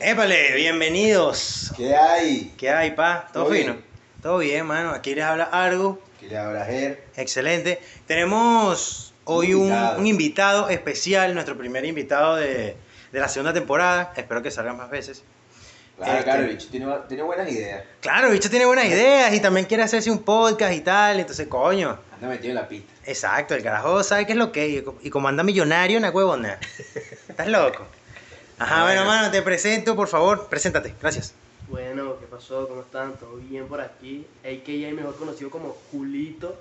Épale, bienvenidos. ¿Qué hay? ¿Qué hay, pa? ¿Todo ¿Todo fino? bien? Todo bien, mano. Aquí les habla Argo. ¿Qué le habla Ger? Excelente. Tenemos hoy un, Invitado. un invitado especial, nuestro primer invitado de, de la segunda temporada. Espero que salgan más veces. Claro, Este- claro, el bicho tiene, tiene buenas ideas. Claro, el bicho tiene buenas ideas y también quiere hacerse un podcast y tal. Entonces, coño. Anda metido en la pista. Exacto, el carajo sabe qué es lo que es. Y como anda millonario, una huevona. ¿Estás loco? Ajá, Ah, bueno, bueno. mano, te presento, por favor. Preséntate. Gracias. Bueno, ¿qué pasó? ¿Cómo están? ¿Todo bien por aquí? AKA mejor conocido como Julito.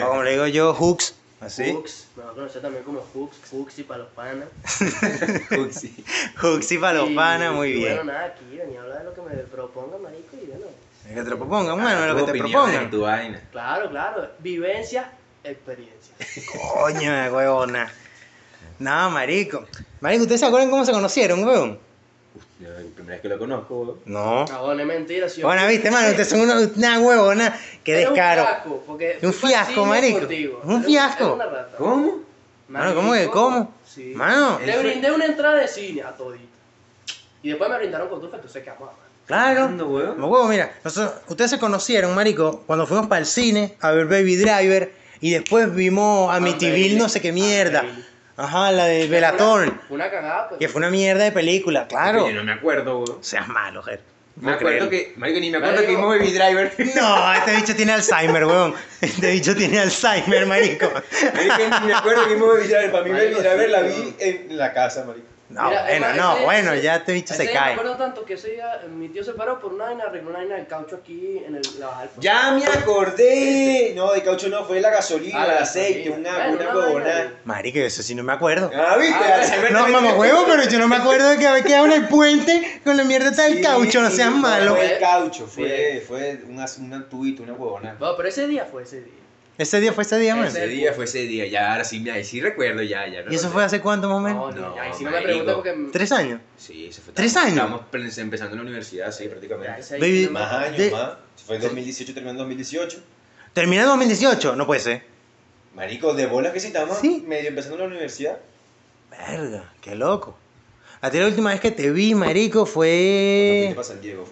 O como le digo yo, Hooks. Así. Hooks, mejor conocido también como Hooks, Hooks y para los panas. Uxi. Hooks y para los panas, muy y bien. Bueno, nada, aquí venía a hablar de lo que me proponga, marico, y bueno. Que te lo propongan, bueno, lo Tus que te propongan. tu vaina. Claro, claro, vivencias, experiencias. Coño, huevona. No, marico. Marico, ¿ustedes se acuerdan cómo se conocieron, es la primera vez que lo conozco, weón. No. No, bueno, es mentira, sí. Bueno, viste, mano, ustedes son una, una huevona. Qué Eres descaro. Un, fiasco, porque Un fui fiasco, marico. contigo. Un fiasco. eres una rata. ¿Cómo? Mano, ¿cómo que cómo? Sí. Mano. Le brindé una entrada de cine a todito. Y después me brindaron con tu entonces quedamos a mano. Claro. No, huevo, mira, nosotros- ustedes se conocieron, marico, cuando fuimos para el cine a ver Baby Driver y después vimos Amityville, no sé qué mierda. Amityville. Ajá, la de Belatón. Fue una cagada, pues. Que fue una mierda de película, claro. Yo no me acuerdo, weón. Seas malo, Ger. Me acuerdo creerlo. que, marico, ni me acuerdo Marico. que vimos Baby Driver. No, este bicho tiene Alzheimer, weón. Este bicho tiene Alzheimer, marico. Marico, ni me acuerdo que vimos Baby Driver. Para mí Marico, Baby Driver sí, la vi en la casa, marico. No, Mira, bueno, además, no, ese- bueno, ese- ya este bicho se ese cae. Me acuerdo tanto que ese día mi tío se paró por una vaina, arregló una vaina del caucho aquí en el, la baja del Ya me acordé. No, de caucho no, fue la gasolina, Ah, el aceite, gasolina. una, Bueno, una una. Marico, eso sí no me acuerdo. Ah, ¿viste? Ah, No, mamá huevo, pero yo no me acuerdo de que había quedado en el puente con la mierda del Sí, caucho, no sí, seas no, malo. Fue el caucho, fue, Bien. fue una, una tubito, una huevona. Bueno, pero ese día fue ese día. Ese día fue ese día, man. Ese- día fue ese día, ya ahora sí, me- ahí sí recuerdo, ya, ya. ¿Y eso fue hace cuánto más o menos? No, No, no, ahí sí no me marico. preguntes porque. ¿Tres años? Sí, eso fue. ¿Tres estábamos- años? Estábamos pre- empezando en la universidad, sí, Ya, prácticamente. ese ahí Baby, sí no me Más años, De- más. Fue en 2018, terminando en 2018. ¿Terminé en 2018? No puede ser. Marico, de bolas que sí estamos Sí. medio empezando en la universidad. Verga, qué loco. A ti la última vez que te vi, marico, fue... fuiste para San Diego.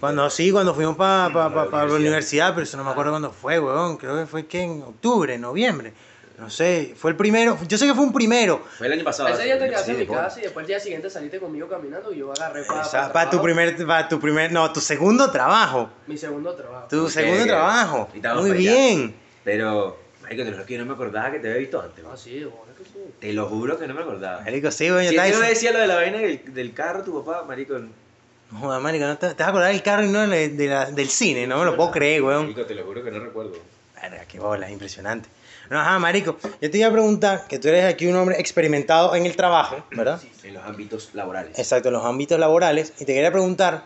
Cuando sí, cuando fuimos para pa, pa, la pa la universidad. pero eso no me acuerdo cuándo fue, weón. Creo que fue que en octubre, noviembre. No sé, fue el primero. Yo sé que fue un primero. Fue el año pasado. Ese día te sí, quedaste en mi casa y después el día siguiente saliste conmigo caminando y yo agarré para, Para, tu primer, para tu primer, no, tu segundo trabajo. mi segundo trabajo. Tu segundo trabajo. Y Muy para bien. Pero, marico, te lo que yo no me acordaba que te había visto antes. Ah, weón. sí, bueno. Te lo juro que no me acordaba. Marico, sí, yo Si él no decía lo de la vaina del, del carro, tu papá, marico, Joder, marico, no te, te vas a acordar del carro y no de, de la- del cine, no me lo puedo creer, weón. marico, te lo juro que no recuerdo. Verga, qué bola, impresionante. No, ajá, marico, yo te iba a preguntar, que tú eres aquí un hombre experimentado en el trabajo, ¿verdad? En los ámbitos laborales. Exacto, en los ámbitos laborales. Y te quería preguntar,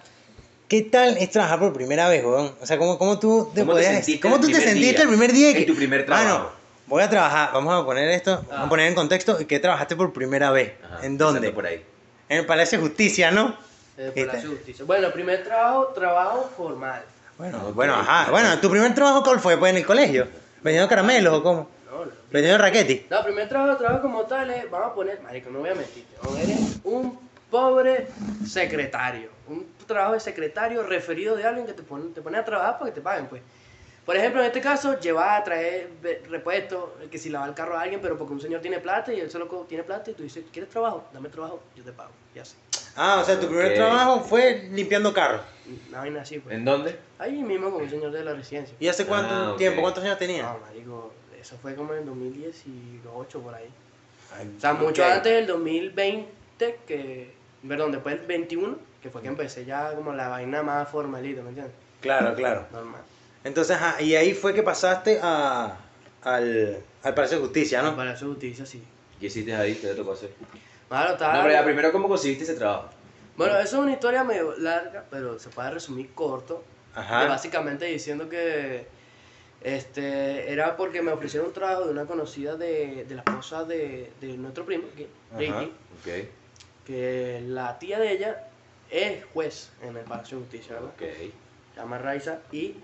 ¿qué tal es trabajar por primera vez, weón? O sea, ¿cómo, cómo tú te ¿Cómo te sentiste ¿Cómo el tú te primer sentiste día? el primer día? En tu primer Mano, trabajo. Voy a trabajar, vamos a poner esto, vamos a Ah. poner en contexto, ¿qué trabajaste por primera vez? Ajá, ¿En dónde? Por ahí. En el Palacio de Justicia, ¿no? Eh, ¿Qué Palacio tal? de Justicia. Bueno, el primer trabajo, trabajo formal. Bueno, Ok. bueno, ajá. Bueno, ¿tu primer trabajo cuál fue? ¿Pues en el colegio? ¿Vendiendo caramelos o cómo? No, no. ¿Vendiendo raquetis? No, el primer trabajo, trabajo como tal es, vamos a poner, marico, no voy a mentirte, eres un pobre secretario, un trabajo de secretario referido de alguien que te pone, te pone a trabajar para que te paguen, pues. Por ejemplo, en este caso, llevar, traer repuestos, que si lava el carro a alguien, pero porque un señor tiene plata y él solo tiene plata y tú dices, ¿quieres trabajo? Dame trabajo, yo te pago, y así. Ah, o sea, tu primer trabajo fue limpiando carros. Una vaina así, pues. ¿En dónde? Ahí mismo con un señor de la residencia. ¿Y hace cuánto Ah, tiempo? ¿Cuántos años tenías? No, marico, eso fue como en 2018 por ahí. Ay, O sea, mucho Ok. antes del 2020, que, perdón, después del 21, que fue que empecé ya como la vaina más formalita, ¿me entiendes? Claro, claro. Normal. Entonces, ajá, y ahí fue que pasaste a, al, al Palacio de Justicia, ¿no? Para su justicia, sí. ¿Qué hiciste ahí? ¿Qué te tocó hacer? Claro, estaba... No, pero ya, primero, ¿cómo conseguiste ese trabajo? Bueno, eso es una historia medio larga, pero se puede resumir corto. de Ajá. básicamente diciendo que este era porque me ofrecieron un trabajo de una conocida de, de la esposa de, de nuestro primo, que, Ajá. Ricky, Ok, que la tía de ella es juez en el Palacio de Justicia, ¿verdad? ok. Se llama Raiza y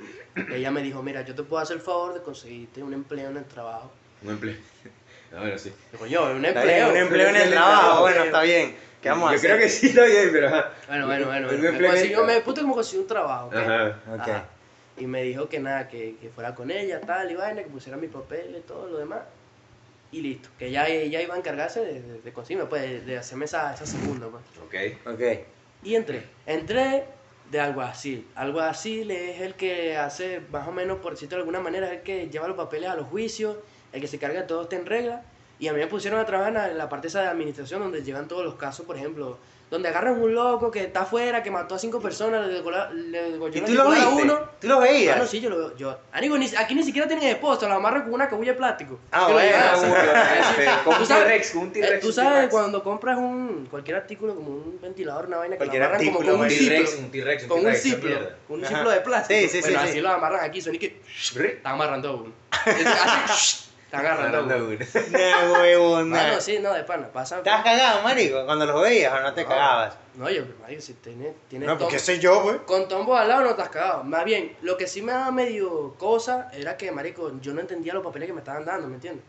ella me dijo, mira, yo te puedo hacer el favor de conseguirte un empleo en el trabajo. Un empleo. No, bueno, sí. Yo, un bien, empleo. un empleo en el trabajo, bueno, está bien. ¿Qué vamos a Yo hacer? creo que sí está bien, pero. Bueno, bueno, bueno. Bueno. Me consiguió, me puto como consiguió un trabajo. ¿ok? Ajá. Ok. Ajá. Y me dijo que nada, que, que fuera con ella, tal y vaina, que pusiera mi papel y todo lo demás. Y listo, que ya ella iba a encargarse de, de, de conseguirme, pues, de, de hacerme esa, esa segunda, pues. Ok. Ok. Y entré. Entré de alguacil. Alguacil es el que hace, más o menos, por decirlo de alguna manera, es el que lleva los papeles a los juicios, el que se carga de todo esté en regla. Y a mí me pusieron a trabajar en la, parte esa de administración donde llegan todos los casos, por ejemplo, donde agarran un loco que está afuera, que mató a cinco personas, le degolló le degolló ¿Y la tú lo a uno. ¿Tú lo veías? Ah, no, sí, yo lo. Yo, amigo, ni, aquí ni siquiera tienen esposa, la amarran con una cabulla de plástico. Ah, lo bueno, Tú un T-Rex, un Eh, T-Rex. Tú sabes cuando compras un cualquier artículo como un ventilador, una vaina que lo Cualquier amarran como con un. T-Rex, un T-Rex, Con un ciclo, mierda. un Ajá. ciclo de plástico. Sí, sí, bueno, sí, así sí. lo amarran aquí, son y que están amarrando a uno. Así, están agarrando a Agarrando uno. uno. Nah, huevón, nah. Bueno, sí, no, de pana, pasa. ¿Estabas cagado, marico? Cuando los veías o no te No. cagabas? No, yo, marico, si tienes, tienes No, porque soy yo, güey. con tombo al lado no estás cagado. Más bien, lo que sí me daba medio cosa era que, marico, yo no entendía los papeles que me estaban dando, ¿me entiendes?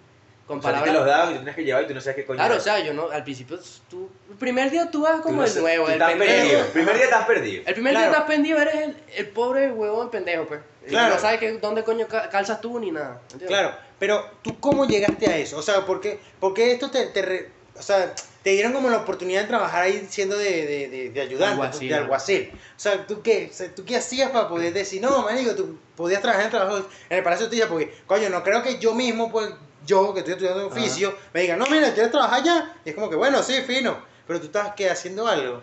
Con O sea, palabras. te los daban y tú tienes que llevar y tú no sabes qué coño. Claro, o sea, yo no, al principio tú, el primer día tú vas Tú como no el sé- nuevo, tú el estás pendejo. perdido. El primer día estás perdido. El primer Claro. día estás pendido, eres el, el pobre huevón pendejo, pues. Claro. No sabes que, dónde coño ca- calzas tú ni nada. ¿entiendes? Claro, pero tú cómo llegaste a eso? O sea, ¿por qué, por qué esto te, te re- o sea, te dieron como la oportunidad de trabajar ahí siendo de, de, de, de ayudante, Alguacil, de ¿no? alguacil? O sea, ¿tú qué, o sea, ¿tú qué hacías para poder decir, no, marico, tú podías trabajar en el trabajo en el Palacio de Justicia? Porque, coño, no creo que yo mismo, pues, yo que estoy estudiando oficio, me diga, no, mira, ¿quieres trabajar allá? Y es como que, bueno, sí, fino, pero tú estás, ¿qué, haciendo algo?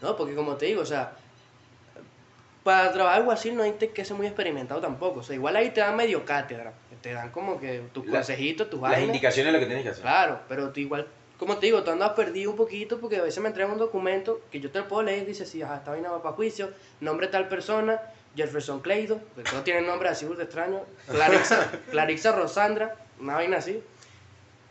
No, porque como te digo, o sea, para trabajar algo así no hay que ser muy experimentado tampoco. O sea, igual ahí te dan medio cátedra. Te dan como que tus La- consejitos, tus Las vainas. indicaciones de lo que tienes que hacer. Claro, pero tú igual, como te digo, tú andas perdido un poquito porque a veces me entregan un documento que yo te lo puedo leer y dice, sí, ajá, esta vaina va para juicio, nombre de tal persona, Jefferson Cleido, que todos tienen nombre así burda extraño, Clarixa, Clarixa Rosandra, una vaina así.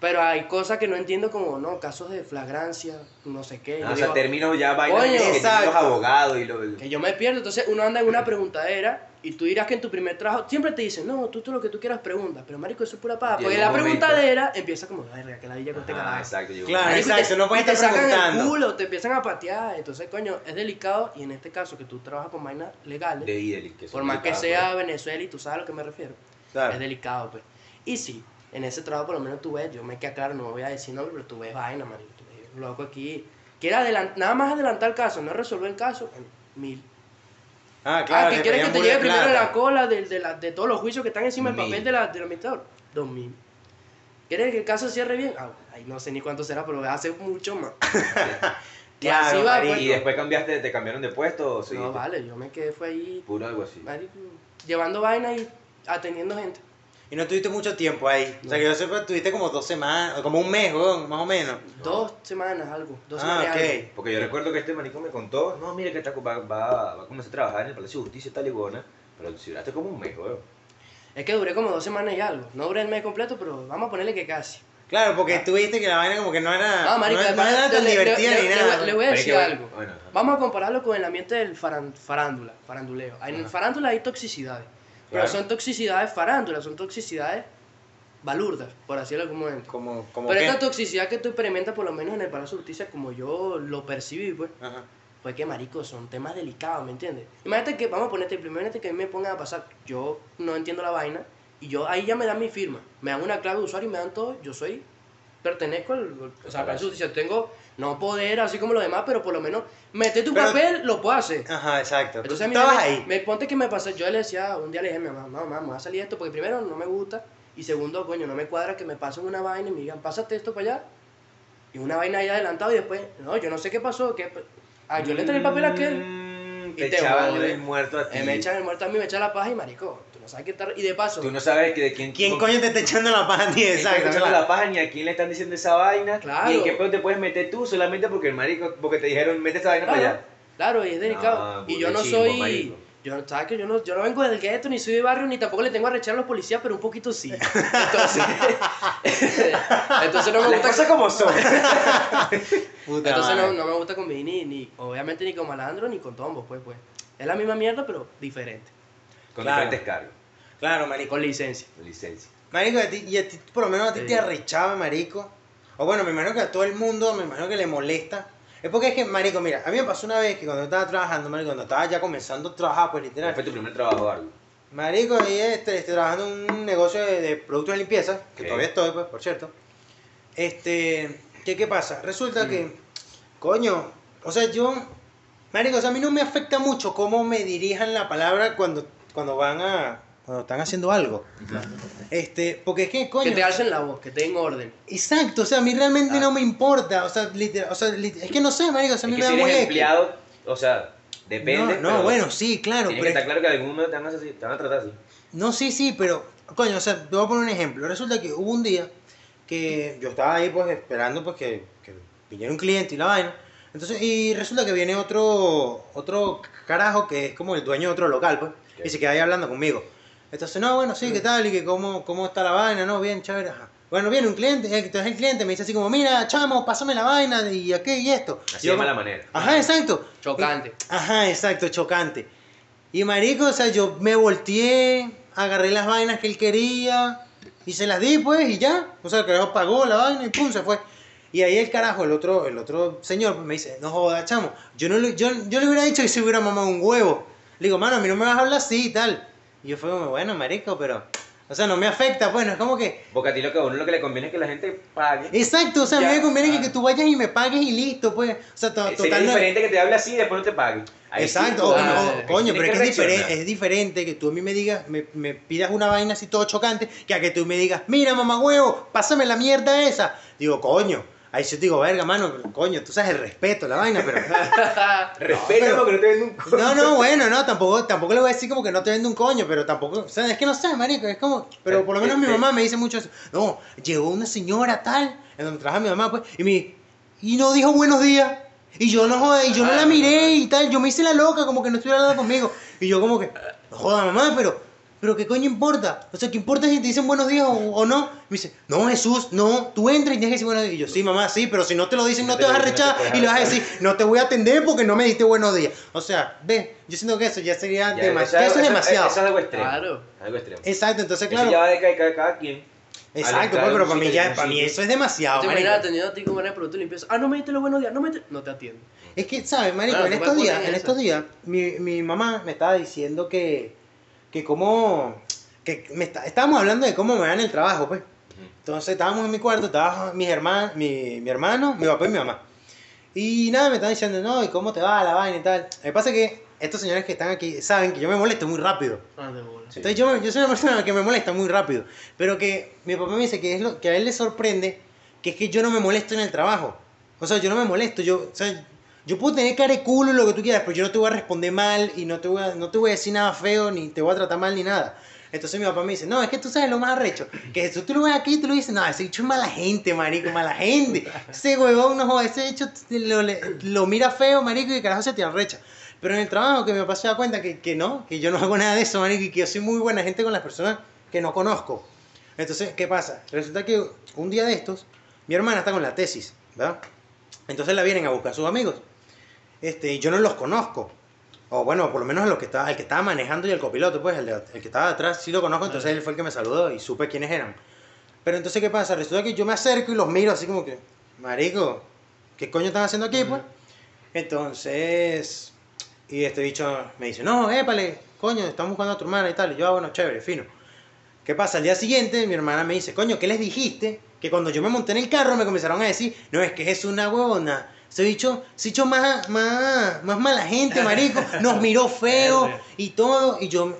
Pero hay cosas que no entiendo como, no, casos de flagrancia, no sé qué. Ah, o sea, digo, términos ya vainas que exacto. los abogados y los... que yo me pierdo, entonces uno anda en una preguntadera y tú dirás que en tu primer trabajo siempre te dicen, no, tú, tú lo que tú quieras preguntas, pero marico, eso es pura paja, porque la momento. preguntadera empieza como, verga, que la villa con este carajo. exacto. yo- Claro. Marico, exacto, te- no puedes y te estar sacan preguntando. el culo, te empiezan a patear, entonces coño, es delicado y en este caso que tú trabajas con vainas legales, De Ideli, que por más que sea Venezuela y tú sabes a lo que me refiero, Claro. es delicado pues. Y sí, en ese trabajo por lo menos tú ves, yo me queda claro, no voy a decir nombre, pero tú ves vaina, marico, tú ves loco aquí, quiere adelant- nada más adelantar el caso, no resolver el caso, mil. Ah, claro, ah, que te quiere que te lleve de primero en la cola de, de, la- de todos los juicios que están encima del papel de la, del administrador, dos mil. ¿Quieres que el caso cierre bien? Ah, ahí no sé ni cuánto será, pero hace mucho más. Y Claro, así va, marico. pues. Y después cambiaste, te cambiaron de puesto o seguiste No, vale, yo me quedé fue ahí, puro algo así. llevando vainas y atendiendo gente. Y no tuviste mucho tiempo ahí. O sea, que yo sepa, tuviste como dos semanas, como un mes, weón, más o menos. Dos semanas, algo. Dos Ah, semanas. algo. ok. Porque yo recuerdo que este manico me contó, no, mire que está, va, va, va a comenzar a trabajar en el Palacio de Justicia tal y buena, pero si duraste como un mes, weón. Es que duré como dos semanas y algo. No duré el mes completo, pero vamos a ponerle que casi. Claro, porque tuviste que la vaina como que no era, Ah, marico, no, era tan le- divertida le- ni le- nada. le voy a decir que, algo. Bueno. Vamos a compararlo con el ambiente del faran- farándula, faranduleo. En el farándula hay toxicidades. Pero Claro. son toxicidades farándulas, son toxicidades balurdas, por así decirlo comúnmente. Como, como Pero esta toxicidad que tú experimentas, por lo menos en el Palacio de Justicia, como yo lo percibí, pues, Ajá. fue que, marico, son temas delicados, ¿me entiendes? Imagínate que, vamos a ponerte, primero que a mí me pongan a pasar, yo no entiendo la vaina, y yo, ahí ya me dan mi firma, me dan una clave de usuario y me dan todo, yo soy, pertenezco al, o sea, de Justicia, tengo, no poder así como los demás, pero por lo menos, meter tu Pero- papel, lo puedo hacer. Ajá, exacto. Entonces a mí estabas me, ahí. me ponte que me pasó, yo le decía, un día le dije a mi mamá, mamá, me va a salir esto, porque primero no me gusta, y segundo, coño, no me cuadra que me pasen una vaina y me digan, pásate esto para allá, y una vaina ahí adelantado, y después, no, yo no sé qué pasó, que, ah, yo le traí el papel a aquel, Mm, y Te te echaban el muerto a ti. eh, me echan el muerto a mí, me echan la paja y marico, tú no sabes qué tal, y de paso, Tú no sabes que de quién... ¿Quién coño te está echando la paja a ti? quién está Exacto. echando la paja ni a quién le están diciendo esa vaina. Claro. Y en qué pedo te puedes meter tú solamente porque el marico, porque te dijeron, mete esa vaina claro, para allá. claro, y es delicado, No, y yo no soy... marico. Yo, ¿sabes que yo no, yo no vengo del gueto, ni soy de barrio, ni tampoco le tengo a rechar a los policías, pero un poquito sí. Entonces, entonces no me Las gusta cosas como son. Puta Entonces no, no me gusta convivir ni, ni, obviamente ni con malandro ni con tombo, pues, pues. Es la misma mierda, pero diferente. Con Claro. diferentes cargos. Claro, marico. Con licencia. licencia. Marico, a ti- y a ti, por lo menos a ti Sí. te arrechaba, marico. o bueno, me imagino que a todo el mundo, me imagino que le molesta. Es porque es que, marico, mira, a mí me pasó una vez que cuando estaba trabajando, marico, cuando estaba ya comenzando a trabajar, pues ¿Cuál literal. fue tu primer trabajo, algo? Marico, ahí este, estoy trabajando en un negocio de, de productos de limpieza, que todavía estoy, pues, por cierto. Este, ¿qué, qué pasa? Resulta que, coño, o sea, yo, marico, o sea, a mí no me afecta mucho cómo me dirijan la palabra cuando, cuando van a, cuando están haciendo algo. Este, porque es que, coño, Que te alcen la voz, que te den orden. exacto, o sea, a mí realmente Ah. no me importa, o sea, literal, o sea, lit- es que no sé, marico, o sea, a Es mí que me si da eres muy empleado, o sea, depende. No, no, pero bueno, sí, claro, pero que es- estar claro que algún momento te van a, hacer- te van a tratar así. No, sí, sí, pero, coño, o sea, te voy a poner un ejemplo. Resulta que hubo un día que yo estaba ahí, pues, esperando, pues, que, que viniera un cliente y la vaina. Entonces, y resulta que viene otro, otro carajo que es como el dueño de otro local, pues, Ok. y se queda ahí hablando conmigo. Entonces, no, bueno, sí, ¿qué tal? Y que cómo, cómo está la vaina, no, bien, chévere, ajá. Bueno, viene un cliente, entonces el cliente me dice así como, mira, chamo, pásame la vaina, y aquí y esto. Así Yo de mala manera. Ajá, exacto. Chocante. Ajá, exacto, chocante. Y marico, o sea, yo me volteé, agarré las vainas que él quería y se las di, pues, y ya. O sea, el carajo pagó la vaina y pum, se fue. Y ahí el carajo, el otro, el otro señor, pues, me dice, no joda, chamo, yo, no le, yo, yo le hubiera dicho que se hubiera mamado un huevo. Le digo, mano, a mí no me vas a hablar así y tal. Y yo fue como, bueno, marico, pero... O sea, no me afecta, pues, no es como que... Porque a ti lo que a uno lo que le conviene es que la gente pague. Exacto, o sea, a mí me conviene que, ah. que tú vayas y me pagues y listo, pues. O sea, to- Sería total, no- diferente que te hable así y después no te pague. Ahí sí, Exacto, o- claro, o- ahí coño, pero es que es diferente, es diferente que tú a mí me digas, me, me pidas una vaina así todo chocante, que a que tú me digas, mira mamá huevo, pásame la mierda esa. Digo, coño, ahí yo te digo, verga, mano, coño, tú sabes el respeto, la vaina, pero... Respeta pero- porque no te venden un co- No, no, bueno, no, tampoco, tampoco le voy a decir como que no te vendo un coño, pero tampoco, o sea, es que no sé, marico, es como, pero por lo menos mi mamá me dice mucho eso. No, llegó una señora tal, en donde trabaja mi mamá, pues, y me, y no dijo buenos días. Y yo no joder, y yo no la miré y tal, yo me hice la loca como que no estuviera hablando conmigo. Y yo como que, no joda mamá, pero, pero qué coño importa. O sea, ¿qué importa si te dicen buenos días o, o no? Me dice, no Jesús, no, tú entras y tienes que decir buenos días. Y yo, sí mamá, sí, pero si no te lo dicen no te vas a rechar y le vas a decir, no te voy a atender porque no me diste buenos días. O sea, ve, yo siento que eso ya sería Ya, demasiado. Eso es demasiado. Eso es algo extremo. Claro. Algo extremo. Exacto, entonces Eso claro. ya va de cada, cada, cada quien. Exacto, Al pues, pero para mí ya, para mí eso es demasiado, Te imaginas atendiendo a ti como eres producto limpieza. Ah, no me diste los buenos días, no me diste- No te atiendo. Es que, ¿sabes, marico? Claro, en estos días, en eso. estos días, mi, mi mamá me estaba diciendo que, que cómo, que me está- estábamos hablando de cómo me va en el trabajo, pues. Entonces estábamos en mi cuarto, estaban mis hermanos, mi, mi hermano, mi papá y mi mamá. Y nada, me estaban diciendo, no, ¿y cómo te va la vaina y tal? Lo que pasa es que estos señores que están aquí saben que yo me molesto muy rápido. Ah, de bola. Sí. Entonces yo, yo soy una persona que me molesta muy rápido, pero que mi papá me dice que, es lo, que a él le sorprende que es que yo no me molesto en el trabajo. O sea, yo no me molesto, yo, o sea, yo puedo tener cara de culo y lo que tú quieras, pero yo no te voy a responder mal y no te voy a, no te voy a decir nada feo, ni te voy a tratar mal ni nada. Entonces mi papá me dice, no, es que tú sabes lo más arrecho, que si tú lo ves aquí, tú lo dices, no, ese bicho es mala gente, marico, mala gente. Ese huevón, no ese bicho lo, lo mira feo, marico, y carajo se te arrecha. Pero en el trabajo que mi papá se da cuenta que, que no, que yo no hago nada de eso, marico, y que yo soy muy buena gente con las personas que no conozco. Entonces, ¿qué pasa? Resulta que un día de estos, mi hermana está con la tesis, ¿verdad? Entonces la vienen a buscar sus amigos. Este, y yo no los conozco. O bueno, por lo menos los que estaba, el que estaba manejando y el copiloto, pues el, de- el que estaba atrás sí lo conozco, entonces él fue el que me saludó y supe quiénes eran. Pero entonces, ¿qué pasa? Resulta que yo me acerco y los miro así como que, marico, ¿qué coño están haciendo aquí, pues? Entonces, y este bicho me dice, no, épale, coño, estamos buscando a tu hermana y tal. Y yo, ah, bueno, chévere, fino. ¿Qué pasa? Al día siguiente, mi hermana me dice, coño, ¿qué les dijiste? Que cuando yo me monté en el carro me comenzaron a decir, no, es que es una huevona. Ese bicho, ese bicho más, más, más mala gente, marico. Nos miró feo y todo. Y yo,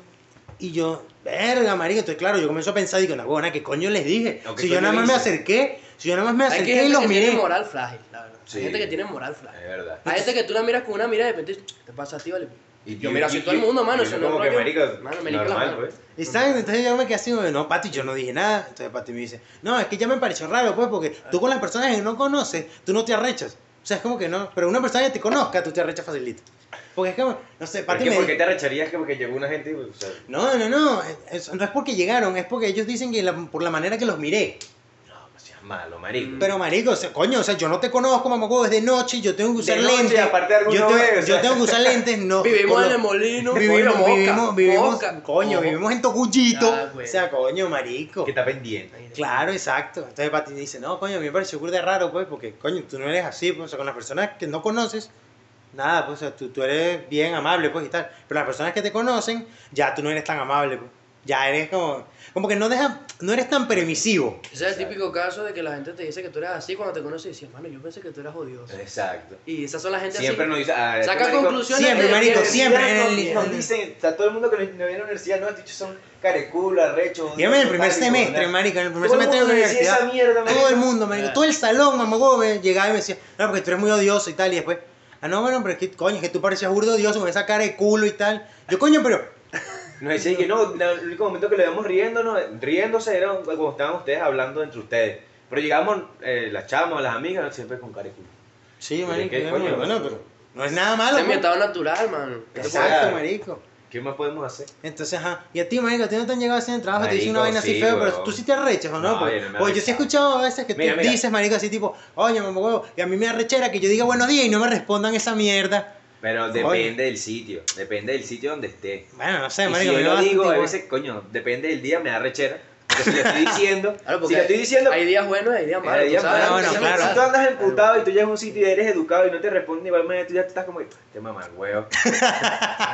y yo, verga, marico. Entonces, claro, yo comencé a pensar, digo, una huevona, ¿qué coño les dije? No, ¿qué Si yo nada más me acerqué, si yo nada más me Hay que acerqué y gente los que miré. tiene moral frágil, la verdad. Sí. Hay gente que tiene moral frágil. Es verdad. Hay gente que tú la miras con una mirada y de repente ¿qué te pasa a ti, vale? Y- yo y- miro y- así y- todo el mundo, mano. Eso no como es que, rollo. marico, Mano, me la normal, pues. Exacto, entonces yo me quedé así, no, Pati, yo no dije nada. Entonces Pati me dice, no, es que ya me pareció raro, pues, porque tú con las personas que no conoces, tú no te arrechas. O sea, es como que no, pero una persona que te conozca, tú te arrechas facilito. Porque es como, no sé, Pati me ¿Por qué te arrecharías que porque llegó una gente y, o sea, no, no, no, es- no es porque llegaron, es porque ellos dicen que la- por la manera que los miré. Malo, marico. Pero marico, o sea, coño, o sea, yo no te conozco, mamacuevo, es de noche, yo tengo que usar De noche, lentes. aparte de yo, tengo, vez, o yo sea. tengo que usar lentes, no. Vivimos en el molino. Vivimos, vivimos, coño, vivimos en Tocullito. Ah, güey. O sea, coño, marico. que está pendiente. Claro, exacto. Entonces Pati dice, no, coño, a mí me pareció burda raro, pues, porque, coño, tú no eres así, pues, o sea, con las personas que no conoces, nada, pues, o sea, tú, tú eres bien amable, pues, y tal. Pero las personas que te conocen, ya tú no eres tan amable, pues. Ya eres como, como que no deja, no eres tan permisivo. Ese es el típico caso de que la gente te dice que tú eres así cuando te conoce y dices, mano, yo pensé que tú eras odioso. Exacto. Y esas son la gente Siempre así. nos dice. ah, Saca marico- conclusiones. Siempre, de- marico, de- siempre en nos, el- nos dicen, o sea, todo el mundo que nos viene a la universidad, no, estos son careculo, arrecho. Dígame en el primer semestre, marico, marico, en el primer Todo el semestre de la universidad. esa mierda, marico. Todo el mundo, marico, Ah. todo el salón, mamá, me llegaba y me decía, no, porque tú eres muy odioso y tal, y después, ah, no, bueno, pero es que, coño, es que tú parecías burdo odioso con esa cara de culo y tal. Yo, coño, pero, Nos decían que no, el único momento que le íbamos riéndonos, riéndose era cuando estaban ustedes hablando entre ustedes. Pero llegamos, eh, las chamas, las amigas, siempre con careculo. sí, marico, ¿qué yo, coño? bueno, pero no es nada malo. Es mi pues. estado natural, mano. Exacto, marico. ¿Qué más podemos hacer? Entonces, ajá. Y a ti, marico, a ti no te han llegado así en el trabajo, te dicen una Marico, vaina así sí, feo, pero tú sí te arrechas, ¿o no? No, Porque, yo no me porque yo sí he escuchado a veces que tú Mira, mira. dices, marico, así tipo, oye, mamá huevo, y a mí me arrechera que yo diga buenos días y no me respondan esa mierda. Pero depende del sitio, depende del sitio donde esté. Bueno, no sé, Y marico, si yo lo digo, a veces, coño, depende del día, me da rechera. Porque si le estoy diciendo, Claro, si le estoy diciendo, Hay días buenos y hay días malos. Hay días malos, bueno, claro. Si tú andas emputado y tú llegas a un sitio y eres educado y no te responden, igual manera tú ya estás como, te mamá huevo.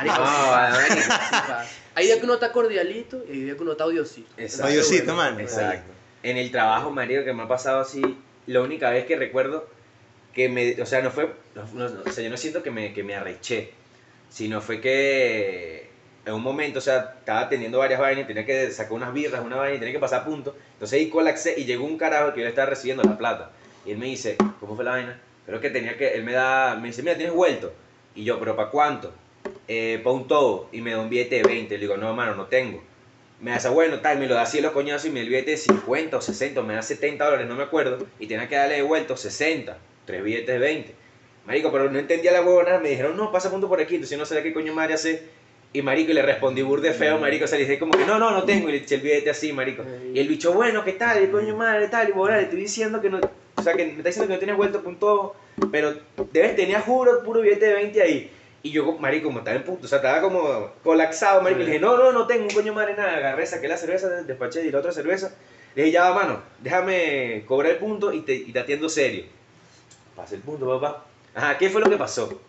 No. Hay días que uno está cordialito y hay días que uno está odiosito. Exacto. Odiosito, mano. Exacto. En el trabajo, marico, que me ha pasado así, la única vez que recuerdo que me, o sea, no fue, no- no- o sea, yo no siento que me, que me arreché, sino fue que en un momento, o sea, estaba teniendo varias vainas, tenía que sacar unas birras, una vaina, tenía que pasar a punto, entonces ahí colapsé y llegó un carajo que yo le estaba recibiendo la plata, y él me dice, ¿cómo fue la vaina? Creo que tenía que, él me da, me dice, mira, tienes vuelto, y yo, ¿pero para cuánto? Eh, para un todo, y me da un billete de 20, le digo, no, mano, no tengo. Me hace, bueno, tal, me lo da así los coñazos y me da el billete de 50 o 60, o me da 70 dólares, no me acuerdo, y tenía que darle de vuelto 60, tres billetes de 20. Marico, pero no entendía la huevona, me dijeron, no, pasa punto por aquí, entonces yo no sabía qué coño madre hacer. Y marico, y le respondí burde feo, marico, o sea, le dije como que no, no, no tengo, y le eché el billete así, marico. Y el bicho, bueno, ¿qué tal? Y coño madre, tal, y bueno, le estoy diciendo que no, o sea, que me está diciendo que no tienes vuelto punto, pero debes, tenía juro, puro billete de 20 ahí. Y yo, marico, como estaba en punto, o sea, estaba como colapsado, marico, y le dije, no, no, no tengo un coño madre nada, agarré, saqué la cerveza, despaché y la otra cerveza. Le dije, ya va, mano, déjame cobrar el punto y te, y te atiendo serio. Pasé el punto, papá. Ajá, ¿qué fue lo que pasó?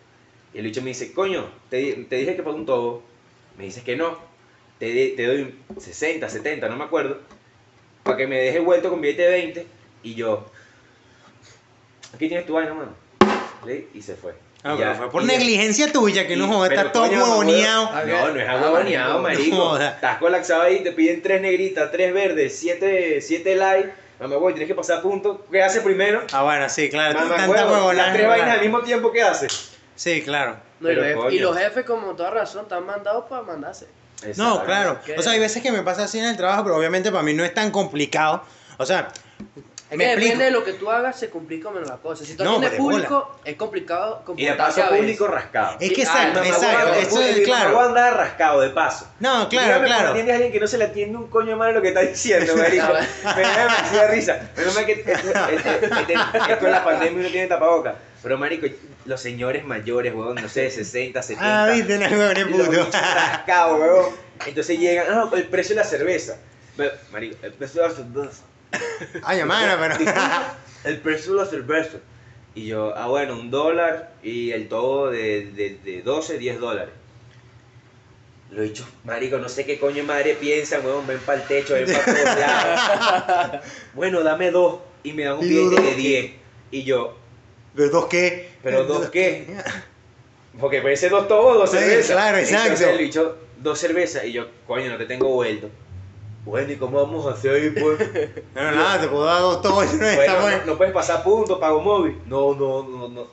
Y el bicho me dice, coño, te, te dije que para un todo. Me dices que no. Te, te doy 60, 70, no me acuerdo. Para que me dejes vuelto con billete de 20. Y yo, aquí tienes tu vaina, mano. Le- Y se fue. Ah, Y pero ya- fue por y negligencia tuya que no jodas, pero, está todo huevoneado. Ah, No, no es Ah, aguaboneado, marico. No. Estás colapsado ahí, te piden tres negritas, tres verdes, siete, siete likes. Mamá, güey, tienes que pasar a punto. ¿Qué hace primero? Ah, bueno, sí, claro, Mamá, tanta huevo, huevonada. las tres vainas al mismo tiempo, ¿qué hace? Sí, claro. No, y, los jefes, coño. y los jefes, como toda razón, están mandados para mandarse. No, claro. O sea, hay veces que me pasa así en el trabajo, pero obviamente para mí no es tan complicado. O sea, Es me que explico. depende de lo que tú hagas, se complica menos la cosa. Si tú No, atiendes pero de público, es complicado Y de paso público rascado. Es que Ah, exacto, no, exacto. Eso es No claro. andar rascado, de paso. No, claro, claro. atiendes a alguien que no se le atiende un coño mal lo que está diciendo, marico. No, me da risa. Menos mal que esto, esto- esto- esto es la pandemia y uno tiene tapabocas. Pero, marico, los señores mayores, weón, no sé, 60, 70. Ah, viste, no, huevón, y es los puto. bichos rascados, weón. Entonces llegan, ah, el precio de la cerveza. Pero, Marico, el precio de la cerveza. Ay, hermano, pero. El precio de la cerveza. Y yo, ah, bueno, un dólar y el todo de, de, de 12, 10 dólares. Lo he dicho, marico, no sé qué coño madre piensan, weón, ven para el techo, ven para todos lados. bueno, dame dos y me dan un billete de 10. Y yo, ¿Pero dos qué? ¿pero dos qué? Porque puede ser dos tobos, dos Sí, cervezas. claro, exacto. Entonces el bicho, dos cervezas. Y yo, coño, no te tengo vuelto. Bueno, ¿y cómo vamos a hacer ahí, pues? No, no, nada, te puedo dar dos tomos y no Bueno, estamos. no, no puedes pasar puntos, pago móvil. No, no, no, no.